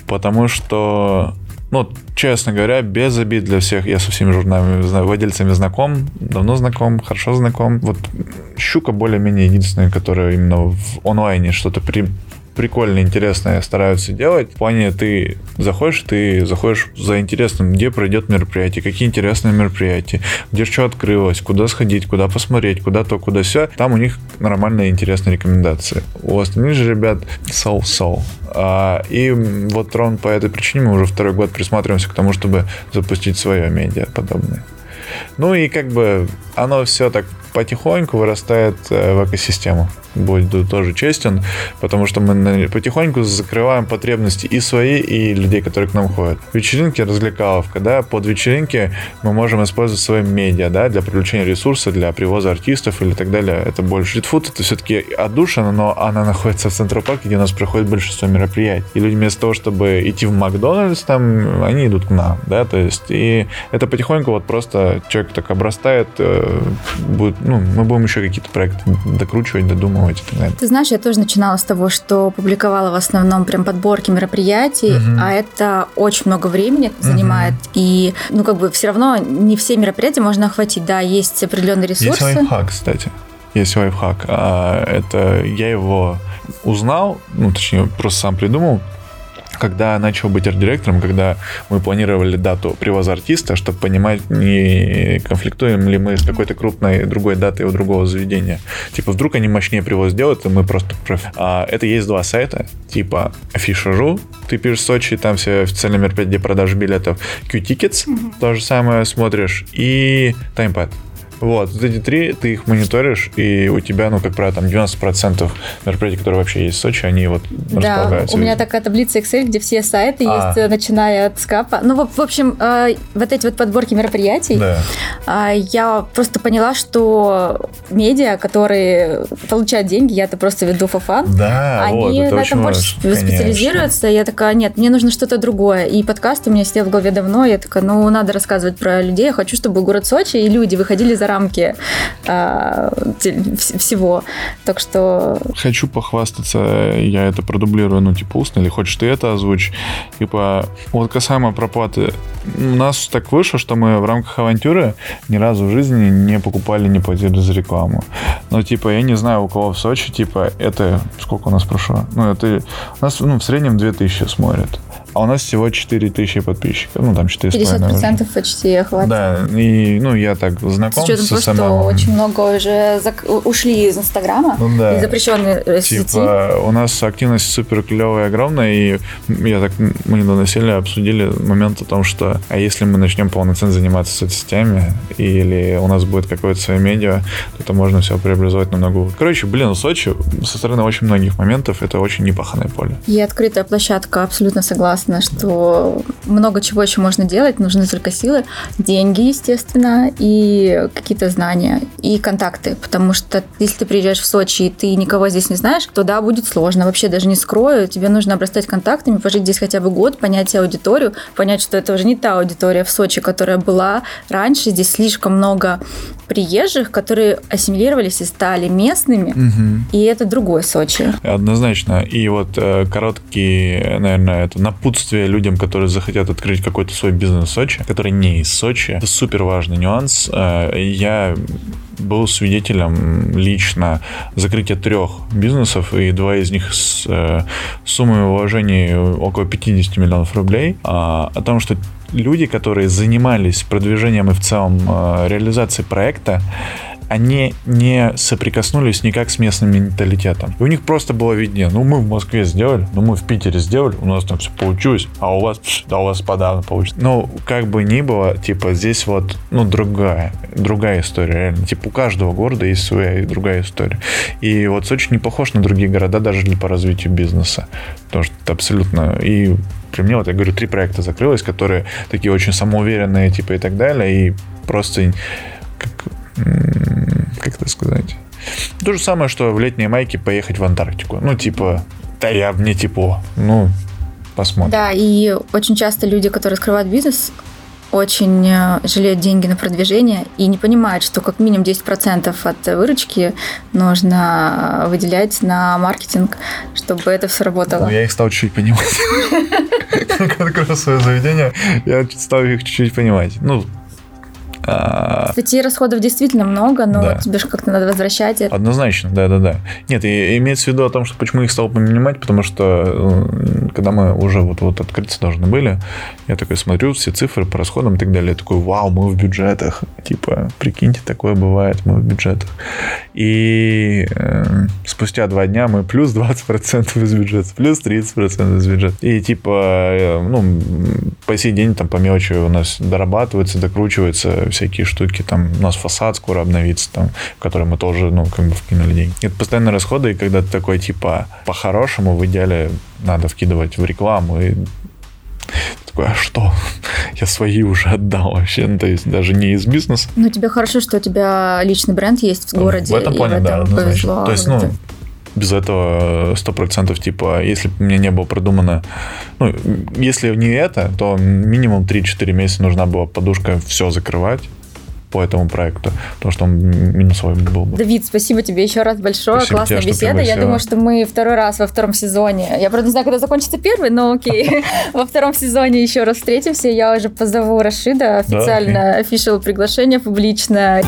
S2: потому что ну, честно говоря, без обид для всех, я со всеми журналами владельцами знаком, давно знаком, хорошо знаком. Вот Щука более-менее единственная, которая именно в онлайне что-то при, прикольно, интересное стараются делать. В плане ты заходишь, ты заходишь за интересным, где пройдет мероприятие, какие интересные мероприятия, где что открылось, куда сходить, куда посмотреть, куда то, куда все. Там у них нормальные интересные рекомендации. У остальных же ребят соу-соу. А, и вот ровно по этой причине мы уже второй год присматриваемся к тому, чтобы запустить свое медиа подобное. Ну и как бы оно все так потихоньку вырастает э, в экосистему буду тоже честен, потому что мы потихоньку закрываем потребности и свои, и людей, которые к нам ходят. Вечеринки, развлекаловка, да, под вечеринки мы можем использовать свои медиа, да, для привлечения ресурсов, для привоза артистов или так далее. Это больше стритфуд, это все-таки отдушина, но она находится в Центропарке, где у нас проходит большинство мероприятий. И люди вместо того, чтобы идти в Макдональдс, там, они идут к нам, да, то есть, и это потихоньку вот просто человек так обрастает, э, будет, ну, мы будем еще какие-то проекты докручивать, додумывать и так далее.
S1: Ты знаешь, я тоже начинала с того, что публиковала в основном прям подборки мероприятий, угу. а это очень много времени занимает. Угу. И, ну, как бы все равно не все мероприятия можно охватить. Да, есть определенные ресурсы.
S2: Есть лайфхак, кстати. Есть лайфхак. А, это я его узнал, ну, точнее, просто сам придумал, когда начал быть арт-директором, когда мы планировали дату привоза артиста, чтобы понимать, не конфликтуем ли мы с какой-то крупной другой датой у другого заведения. Типа, вдруг они мощнее привоз делают, и мы просто... А, это есть два сайта, типа Афиша.ру, ты пишешь Сочи, там все официальные мероприятия, где продажа билетов, Q-Tickets, mm-hmm. то же самое смотришь, и TimePad. Вот, вот эти три, ты их мониторишь, и у тебя, ну, как правило, там 90% мероприятий, которые вообще есть в Сочи, они вот
S1: да, располагаются. у меня такая таблица Excel, где все сайты а. есть, э, начиная от скапа. Ну, в, в общем, э, вот эти вот подборки мероприятий, да. э, я просто поняла, что медиа, которые получают деньги, я это просто веду фофан,
S2: да,
S1: они
S2: вот,
S1: на этом больше специализируются. Я такая, нет, мне нужно что-то другое. И подкаст у меня сидел в голове давно, я такая, ну, надо рассказывать про людей, я хочу, чтобы город Сочи и люди выходили за рамки э, всего. Так что...
S2: Хочу похвастаться, я это продублирую, ну, типа, устно, или хочешь ты это озвучь. Типа, вот касаемо проплаты. У нас так вышло, что мы в рамках авантюры ни разу в жизни не покупали, не платили за рекламу. Но, типа, я не знаю, у кого в Сочи, типа, это... Сколько у нас прошло? Ну, это... У нас, ну, в среднем 2000 смотрят. А у нас всего 4000 подписчиков. Ну, там 4,5.
S1: 50% почти охват.
S2: Да, и, ну, я так знаком с,
S1: с того, что очень много уже зак... ушли из Инстаграма, ну, да. из запрещенной
S2: типа, сети. у нас активность супер клевая, огромная, и я так, мы недавно сели, обсудили момент о том, что, а если мы начнем полноценно заниматься соцсетями, или у нас будет какое-то свое медиа, то это можно все преобразовать намного. Короче, блин, Сочи со стороны очень многих моментов это очень непаханное поле.
S1: И открытая площадка, абсолютно согласна согласна, что много чего еще можно делать, нужны только силы, деньги, естественно, и какие-то знания, и контакты, потому что если ты приезжаешь в Сочи, и ты никого здесь не знаешь, то да, будет сложно, вообще даже не скрою, тебе нужно обрастать контактами, пожить здесь хотя бы год, понять аудиторию, понять, что это уже не та аудитория в Сочи, которая была раньше, здесь слишком много приезжих, которые ассимилировались и стали местными, угу. и это другой Сочи.
S2: Однозначно. И вот э, короткий, наверное, это напутствие людям, которые захотят открыть какой-то свой бизнес в Сочи, который не из Сочи. Это супер важный нюанс. Э, я был свидетелем лично закрытия трех бизнесов, и два из них с э, суммой вложений около 50 миллионов рублей, а, о том, что люди, которые занимались продвижением и в целом э, реализацией проекта, они не соприкоснулись никак с местным менталитетом. И у них просто было виднее, ну мы в Москве сделали, ну мы в Питере сделали, у нас там все получилось, а у вас, да у вас подавно получится. Ну, как бы ни было, типа здесь вот, ну, другая, другая история, реально. Типа у каждого города есть своя и другая история. И вот Сочи не похож на другие города даже по развитию бизнеса. Потому что это абсолютно... И при мне, вот я говорю, три проекта закрылось, которые такие очень самоуверенные, типа, и так далее, и просто как, это сказать? То же самое, что в летние майки поехать в Антарктику. Ну, типа, да я мне тепло. Ну, посмотрим.
S1: Да, и очень часто люди, которые открывают бизнес, очень э, жалеют деньги на продвижение и не понимают, что как минимум 10% от выручки нужно выделять на маркетинг, чтобы это все работало. Ну,
S2: я их стал чуть-чуть понимать. Как открыл свое заведение, я стал их чуть-чуть понимать. Ну,
S1: Статей расходов действительно много, но да. тебе же как-то надо возвращать это.
S2: Однозначно, да-да-да. Нет, и имеется в виду о том, что почему их стал понимать, потому что когда мы уже вот, вот открыться должны были, я такой смотрю все цифры по расходам и так далее, я такой, вау, мы в бюджетах. Типа, прикиньте, такое бывает, мы в бюджетах. И э, спустя два дня мы плюс 20% из бюджета, плюс 30% из бюджета. И типа, э, ну, по сей день там по мелочи у нас дорабатывается, докручивается всякие штуки, там у нас фасад скоро обновится, там, в который мы тоже, ну, как бы вкинули деньги. Это постоянные расходы, и когда ты такой, типа, по-хорошему, в идеале надо вкидывать в рекламу, и такой, а что? Я свои уже отдал вообще, ну, то есть даже не из бизнеса.
S1: Ну, тебе хорошо, что у тебя личный бренд есть в городе.
S2: В этом плане, да, повезло. То есть, ну, без этого сто процентов, типа, если бы мне не было продумано, ну, если не это, то минимум 3-4 месяца нужна была подушка все закрывать, по этому проекту, потому что он минусовой был бы.
S1: Давид, спасибо тебе еще раз большое. Спасибо Классная тебе, беседа. Я думаю, что мы второй раз во втором сезоне. Я, правда, не знаю, когда закончится первый, но окей. Во втором сезоне еще раз встретимся. Я уже позову Рашида официально, офишал приглашение публичное.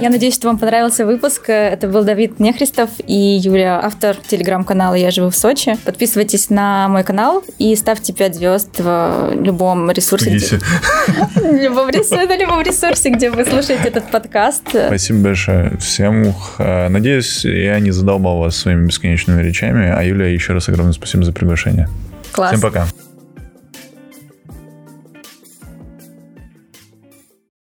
S1: Я надеюсь, что вам понравился выпуск. Это был Давид Нехристов и Юлия, автор телеграм-канала «Я живу в Сочи». Подписывайтесь на мой канал и ставьте 5 звезд в любом ресурсе. Где... любом ресурсе, на любом ресурсе, где вы слушаете этот подкаст.
S2: Спасибо большое всем. Надеюсь, я не задолбал вас своими бесконечными речами. А Юлия, еще раз огромное спасибо за приглашение.
S1: Класс.
S2: Всем пока.